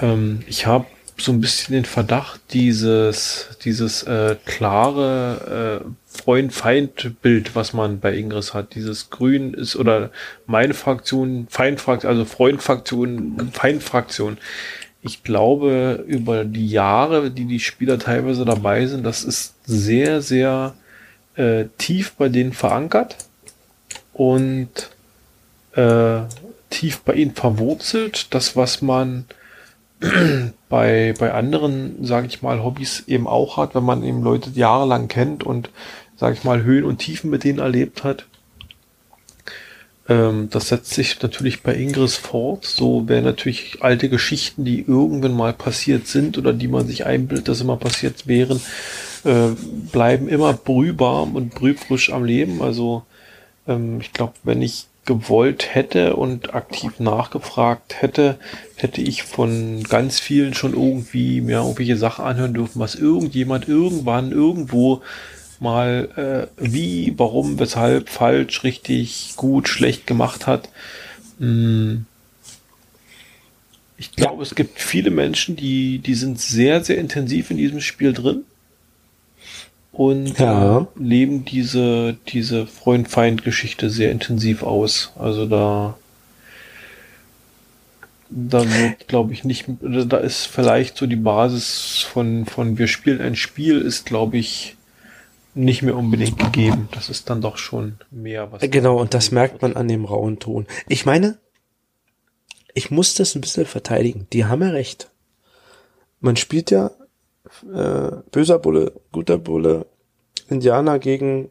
Ähm, ich habe so ein bisschen den Verdacht, dieses, dieses äh, klare äh, Freund-Feind-Bild, was man bei Ingris hat, dieses Grün ist oder meine Fraktion, Feindfraktion, also Freund-Fraktion, Feind-Fraktion. Ich glaube, über die Jahre, die die Spieler teilweise dabei sind, das ist sehr, sehr äh, tief bei denen verankert und äh, tief bei ihnen verwurzelt. Das, was man bei, bei anderen, sage ich mal, Hobbys eben auch hat, wenn man eben Leute jahrelang kennt und, sage ich mal, Höhen und Tiefen mit denen erlebt hat. Ähm, das setzt sich natürlich bei Ingris fort. So werden natürlich alte Geschichten, die irgendwann mal passiert sind oder die man sich einbildet, dass immer passiert wären, äh, bleiben immer brühbar und brühfrisch am Leben. Also ähm, ich glaube, wenn ich gewollt hätte und aktiv nachgefragt hätte, hätte ich von ganz vielen schon irgendwie mir irgendwelche Sachen anhören dürfen, was irgendjemand irgendwann irgendwo mal äh, wie, warum, weshalb, falsch, richtig, gut, schlecht gemacht hat. Mm. Ich glaube, es gibt viele Menschen, die, die sind sehr, sehr intensiv in diesem Spiel drin und Ja. leben diese, diese Freund-Feind-Geschichte sehr intensiv aus. Also da, da wird, glaube ich, nicht, da ist vielleicht so die Basis von, von wir spielen ein Spiel, ist, glaube ich, nicht mehr unbedingt gegeben. Das ist dann doch schon mehr, was. Genau, und das merkt man an dem rauen Ton. Ich meine, ich muss das ein bisschen verteidigen. Die haben ja recht. Man spielt ja äh, böser Bulle, guter Bulle, Indianer gegen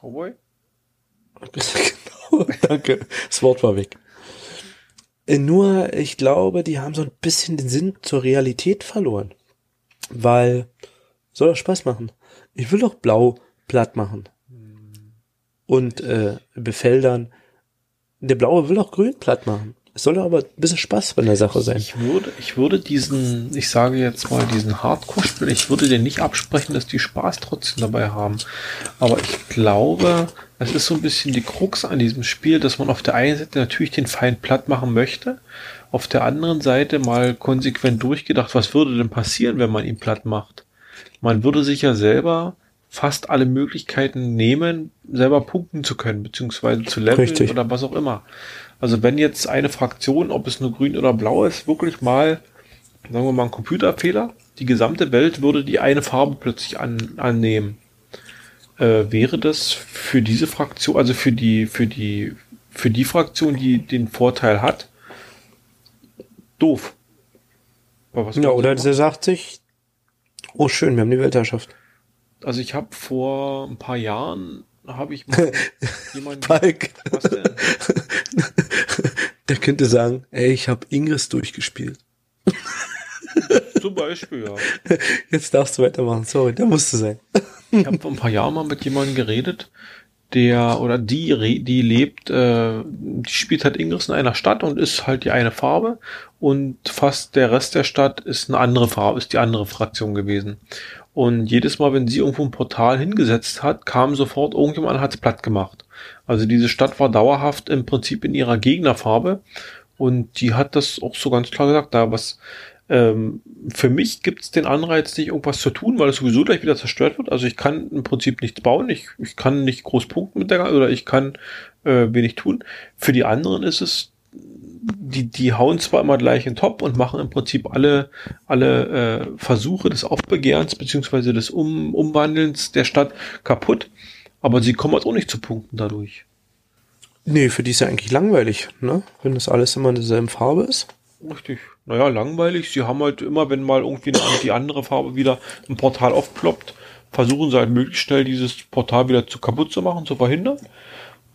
Cowboy? *laughs* genau, danke. Das Wort war weg. Äh, Nur, ich glaube, die haben so ein bisschen den Sinn zur Realität verloren. Weil, soll doch Spaß machen. Ich will doch blau platt machen. Und äh, befeldern. Der Blaue will doch grün platt machen. Es soll doch aber ein bisschen Spaß bei der Sache sein. Ich würde, ich würde diesen, ich sage jetzt mal diesen Hardcore-Spiel, ich würde den nicht absprechen, dass die Spaß trotzdem dabei haben. Aber ich glaube, es ist so ein bisschen die Krux an diesem Spiel, dass man auf der einen Seite natürlich den Feind platt machen möchte, auf der anderen Seite mal konsequent durchgedacht, was würde denn passieren, wenn man ihn platt macht? Man würde sich ja selber fast alle Möglichkeiten nehmen, selber punkten zu können, beziehungsweise zu leveln Richtig. oder was auch immer. Also wenn jetzt eine Fraktion, ob es nur grün oder blau ist, wirklich mal, sagen wir mal, ein Computerfehler, die gesamte Welt würde die eine Farbe plötzlich an, annehmen. Äh, wäre das für diese Fraktion, also für die, für die, für die Fraktion, die den Vorteil hat, doof. Ja, oder der sagt sich, oh schön, wir haben die Weltherrschaft. Also ich habe vor ein paar Jahren habe ich *laughs* mal jemanden. Palk. Was denn? Der könnte sagen, ey, ich habe Ingress durchgespielt. *laughs* Zum Beispiel, ja. *laughs* Jetzt darfst du weitermachen. Sorry, der musste sein. Ich habe vor ein paar Jahren mal mit jemandem geredet, der oder die, die lebt, äh, die spielt halt Ingress in einer Stadt und ist halt die eine Farbe und fast der Rest der Stadt ist eine andere Farbe, ist die andere Fraktion gewesen. Und jedes Mal, wenn sie irgendwo ein Portal hingesetzt hat, kam sofort irgendjemand und hat es platt gemacht. Also diese Stadt war dauerhaft im Prinzip in ihrer Gegnerfarbe und die hat das auch so ganz klar gesagt, da was ähm, für mich gibt es den Anreiz, nicht irgendwas zu tun, weil es sowieso gleich wieder zerstört wird. Also ich kann im Prinzip nichts bauen, ich, ich kann nicht groß punkten mit der oder ich kann äh, wenig tun. Für die anderen ist es, die, die hauen zwar immer gleich in Top und machen im Prinzip alle, alle äh, Versuche des Aufbegehrens beziehungsweise des um Umwandelns der Stadt kaputt, aber sie kommen halt auch nicht zu Punkten dadurch. Nee, für die ist ja eigentlich langweilig, ne? Wenn das alles immer in derselben Farbe ist. Richtig. Naja, langweilig. Sie haben halt immer, wenn mal irgendwie die andere Farbe wieder ein Portal aufploppt, versuchen sie halt möglichst schnell dieses Portal wieder zu kaputt zu machen, zu verhindern.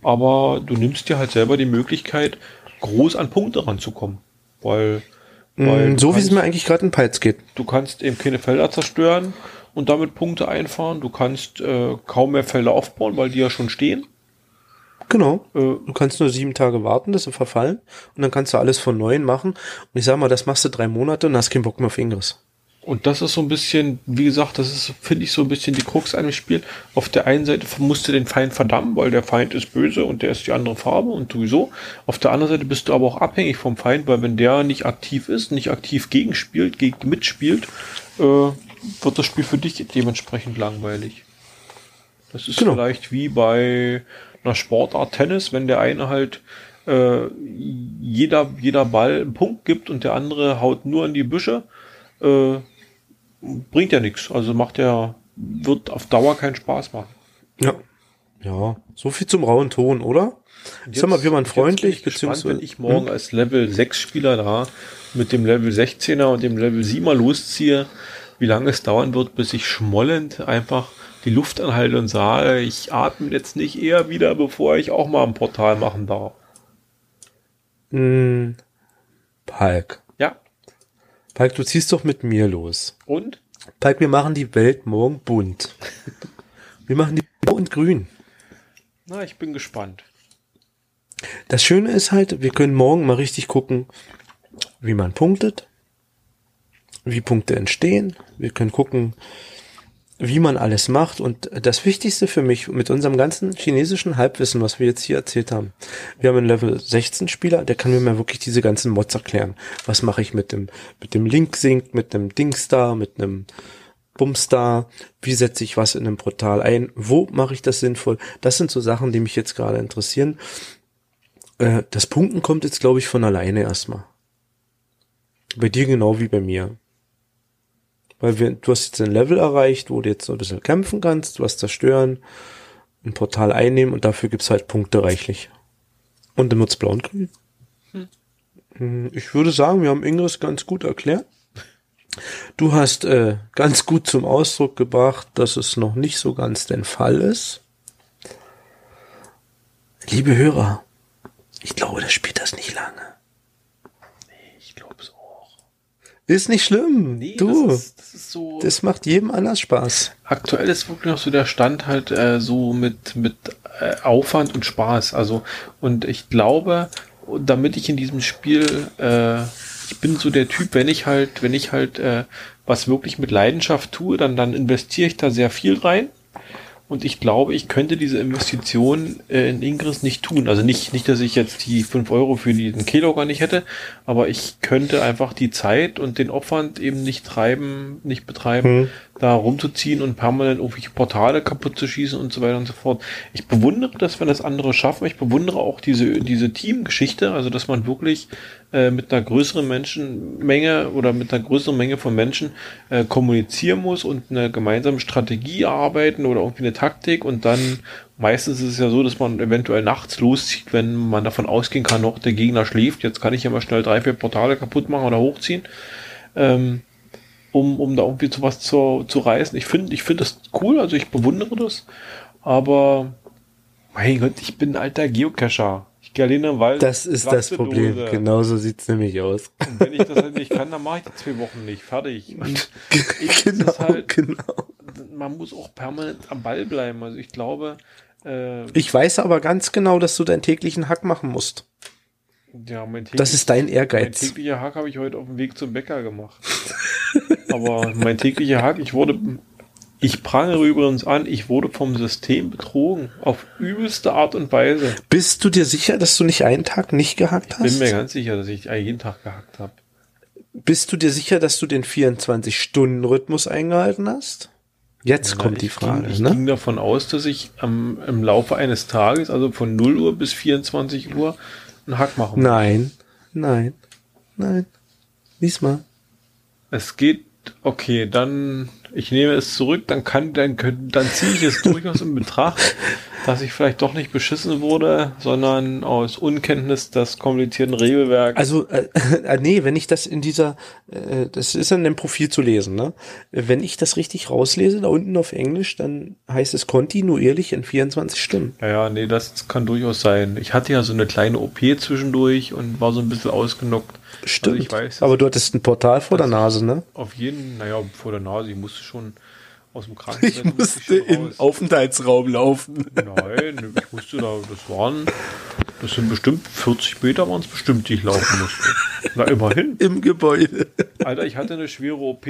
Aber du nimmst dir halt selber die Möglichkeit, groß an Punkte ranzukommen. Weil, mm, weil so wie es mir eigentlich gerade in Peits geht. Du kannst eben keine Felder zerstören und damit Punkte einfahren. Du kannst äh, kaum mehr Felder aufbauen, weil die ja schon stehen. Genau. Äh, du kannst nur sieben Tage warten, dass sie verfallen und dann kannst du alles von neuem machen. Und ich sag mal, das machst du drei Monate und hast keinen Bock mehr auf Ingress. Und das ist so ein bisschen, wie gesagt, das ist, finde ich, so ein bisschen die Krux einem Spiel. Auf der einen Seite musst du den Feind verdammen, weil der Feind ist böse und der ist die andere Farbe und sowieso. Auf der anderen Seite bist du aber auch abhängig vom Feind, weil wenn der nicht aktiv ist, nicht aktiv gegenspielt, gegen mitspielt, äh, wird das Spiel für dich dementsprechend langweilig. Das ist genau. vielleicht wie bei einer Sportart Tennis, wenn der eine halt äh, jeder, jeder Ball einen Punkt gibt und der andere haut nur in die Büsche, äh, bringt ja nichts. Also macht ja, wird auf Dauer keinen Spaß machen. Ja. Ja, so viel zum rauen Ton, oder? Jetzt, Sag mal, wir waren freundlich, beziehungsweise. wenn ich morgen hm? als Level 6 Spieler da mit dem Level 16er und dem Level 7er losziehe, wie lange es dauern wird, bis ich schmollend einfach die Luft anhalte und sage, ich atme jetzt nicht eher wieder, bevor ich auch mal ein Portal machen darf. Hm, Palk. Ja. Palk, du ziehst doch mit mir los. Und? Palk, wir machen die Welt morgen bunt. wir machen die blau und grün. Na, ich bin gespannt. Das Schöne ist halt, wir können morgen mal richtig gucken, wie man punktet, wie Punkte entstehen. Wir können gucken, wie man alles macht. Und das Wichtigste für mich mit unserem ganzen chinesischen Halbwissen, was wir jetzt hier erzählt haben, wir haben einen Level 16 Spieler, der kann mir mal wirklich diese ganzen Mods erklären. Was mache ich mit dem, mit dem Link-Sync, mit einem Dingstar, mit einem Bumstar, wie setze ich was in einem Portal ein, wo mache ich das sinnvoll? Das sind so Sachen, die mich jetzt gerade interessieren. Äh, das Punkten kommt jetzt, glaube ich, von alleine erstmal. Bei dir genau wie bei mir. Weil wir, du hast jetzt ein Level erreicht, wo du jetzt so ein bisschen kämpfen kannst, was zerstören, ein Portal einnehmen und dafür gibt's halt Punkte reichlich. Und dann wird's blau und grün. Hm. Ich würde sagen, wir haben Ingress ganz gut erklärt. Du hast äh, ganz gut zum Ausdruck gebracht, dass es noch nicht so ganz der Fall ist. Liebe Hörer, ich glaube, das spielt das nicht lange. Ist nicht schlimm. Nee, du. Das ist, das ist so. Das macht jedem anders Spaß. Aktuell ist wirklich noch so der Stand halt äh, so mit, mit äh, Aufwand und Spaß. Also, und ich glaube, damit ich in diesem Spiel, äh, ich bin so der Typ, wenn ich halt, wenn ich halt äh, was wirklich mit Leidenschaft tue, dann, dann investiere ich da sehr viel rein. Und ich glaube, ich könnte diese Investition äh, in Ingress nicht tun. Also nicht, nicht, dass ich jetzt die fünf Euro für diesen Keylogger nicht hätte, aber ich könnte einfach die Zeit und den Aufwand eben nicht treiben, nicht betreiben, hm. da rumzuziehen und permanent irgendwelche Portale kaputt zu schießen und so weiter und so fort. Ich bewundere das, wenn das andere schaffen. Ich bewundere auch diese, diese Teamgeschichte, also dass man wirklich äh, mit einer größeren Menschenmenge oder mit einer größeren Menge von Menschen äh, kommunizieren muss und eine gemeinsame Strategie arbeiten oder irgendwie eine Taktik und dann meistens ist es ja so, dass man eventuell nachts loszieht, wenn man davon ausgehen kann, noch der Gegner schläft. Jetzt kann ich ja mal schnell drei, vier Portale kaputt machen oder hochziehen. Ähm, um, um da irgendwie zu was zu, zu reißen. Ich finde ich finde das cool, also ich bewundere das. Aber mein Gott, ich bin ein alter Geocacher. Im Wald. Das ist das Problem. Dose. Genauso sieht's nämlich aus. Und wenn ich das halt nicht kann, dann mache ich die zwei Wochen nicht. Fertig. *laughs* Und genau, halt, genau. Man muss auch permanent am Ball bleiben. Also ich glaube. Äh, ich weiß aber ganz genau, dass du deinen täglichen Hack machen musst. Ja, mein das ist dein Ehrgeiz. Mein täglicher Hack habe ich heute auf dem Weg zum Bäcker gemacht. Aber mein täglicher Hack, ich wurde, ich prangere übrigens an, ich wurde vom System betrogen. Auf übelste Art und Weise. Bist du dir sicher, dass du nicht einen Tag nicht gehackt hast? Ich bin mir ganz sicher, dass ich jeden Tag gehackt habe. Bist du dir sicher, dass du den 24-Stunden-Rhythmus eingehalten hast? Jetzt ja, kommt die Frage. Ging, ich ne? ging davon aus, dass ich am, im Laufe eines Tages, also von 0 Uhr bis 24 Uhr, einen Hack machen muss. Nein, nein, nein. Diesmal. Es geht, okay, dann, ich nehme es zurück, dann kann, dann, dann ziehe ich es *laughs* durchaus in Betracht, dass ich vielleicht doch nicht beschissen wurde, sondern aus Unkenntnis des komplizierten Regelwerks. Also, äh, *laughs* äh, nee, wenn ich das in dieser, äh, das ist in dem Profil zu lesen, ne? Wenn ich das richtig rauslese, da unten auf Englisch, dann heißt es kontinuierlich in 24 Stunden. Ja, ja, nee, das kann durchaus sein. Ich hatte ja so eine kleine OP zwischendurch und war so ein bisschen ausgenockt. Stimmt. Also weiß, aber du hattest ein Portal vor der Nase, ne? Auf jeden, naja, vor der Nase. Ich musste schon aus dem Krankenhaus. Ich musste in den Aufenthaltsraum laufen. Nein, ich musste da, das waren, das sind bestimmt 40 Meter waren es bestimmt, die ich laufen musste. Na, immerhin. *laughs* Im Gebäude. Alter, ich hatte eine schwere OP.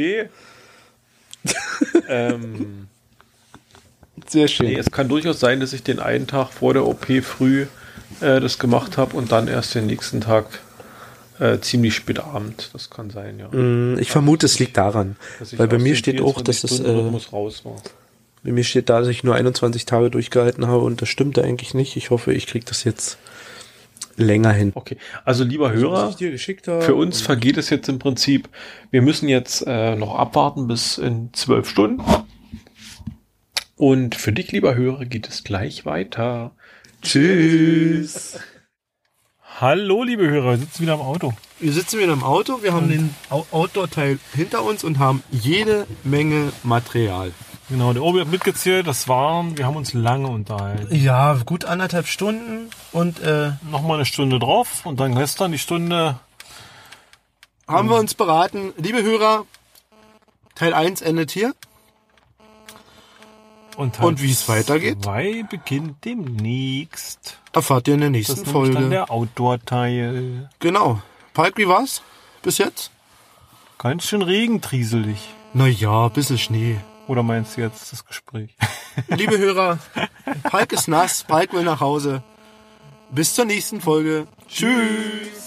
ähm, Sehr schön. Nee, es kann durchaus sein, dass ich den einen Tag vor der OP früh äh, das gemacht habe und dann erst den nächsten Tag äh, ziemlich spät Abend. Das kann sein, ja. Mm, ich vermute, es liegt daran. Weil bei mir steht auch, dass es. Äh, raus war. Bei mir steht da, dass ich nur 21 Tage durchgehalten habe und das stimmt eigentlich nicht. Ich hoffe, ich kriege das jetzt länger hin. Okay, also lieber also, Hörer, für uns vergeht es jetzt im Prinzip, wir müssen jetzt äh, noch abwarten bis in zwölf Stunden. Und für dich, lieber Hörer, geht es gleich weiter. Tschüss. *laughs* Hallo, liebe Hörer, wir sitzen wieder im Auto. Wir sitzen wieder im Auto, wir haben den Outdoor-Teil hinter uns und haben jede Menge Material. Genau, der Obi hat mitgezählt, das waren, wir haben uns lange unterhalten. Ja, gut anderthalb Stunden und äh, nochmal eine Stunde drauf und dann gestern die Stunde. Haben wir uns beraten. Liebe Hörer, Teil 1 endet hier. Und, und wie es weitergeht? Zwei beginnt demnächst. Erfahrt ihr in der nächsten das Folge. Dann der Outdoor-Teil. Genau. Palk, wie war's bis jetzt? Ganz schön regentrieselig. Naja, bisschen Schnee. Oder meinst du jetzt das Gespräch? *laughs* Liebe Hörer, Palk ist nass, Palk will nach Hause. Bis zur nächsten Folge. Tschüss.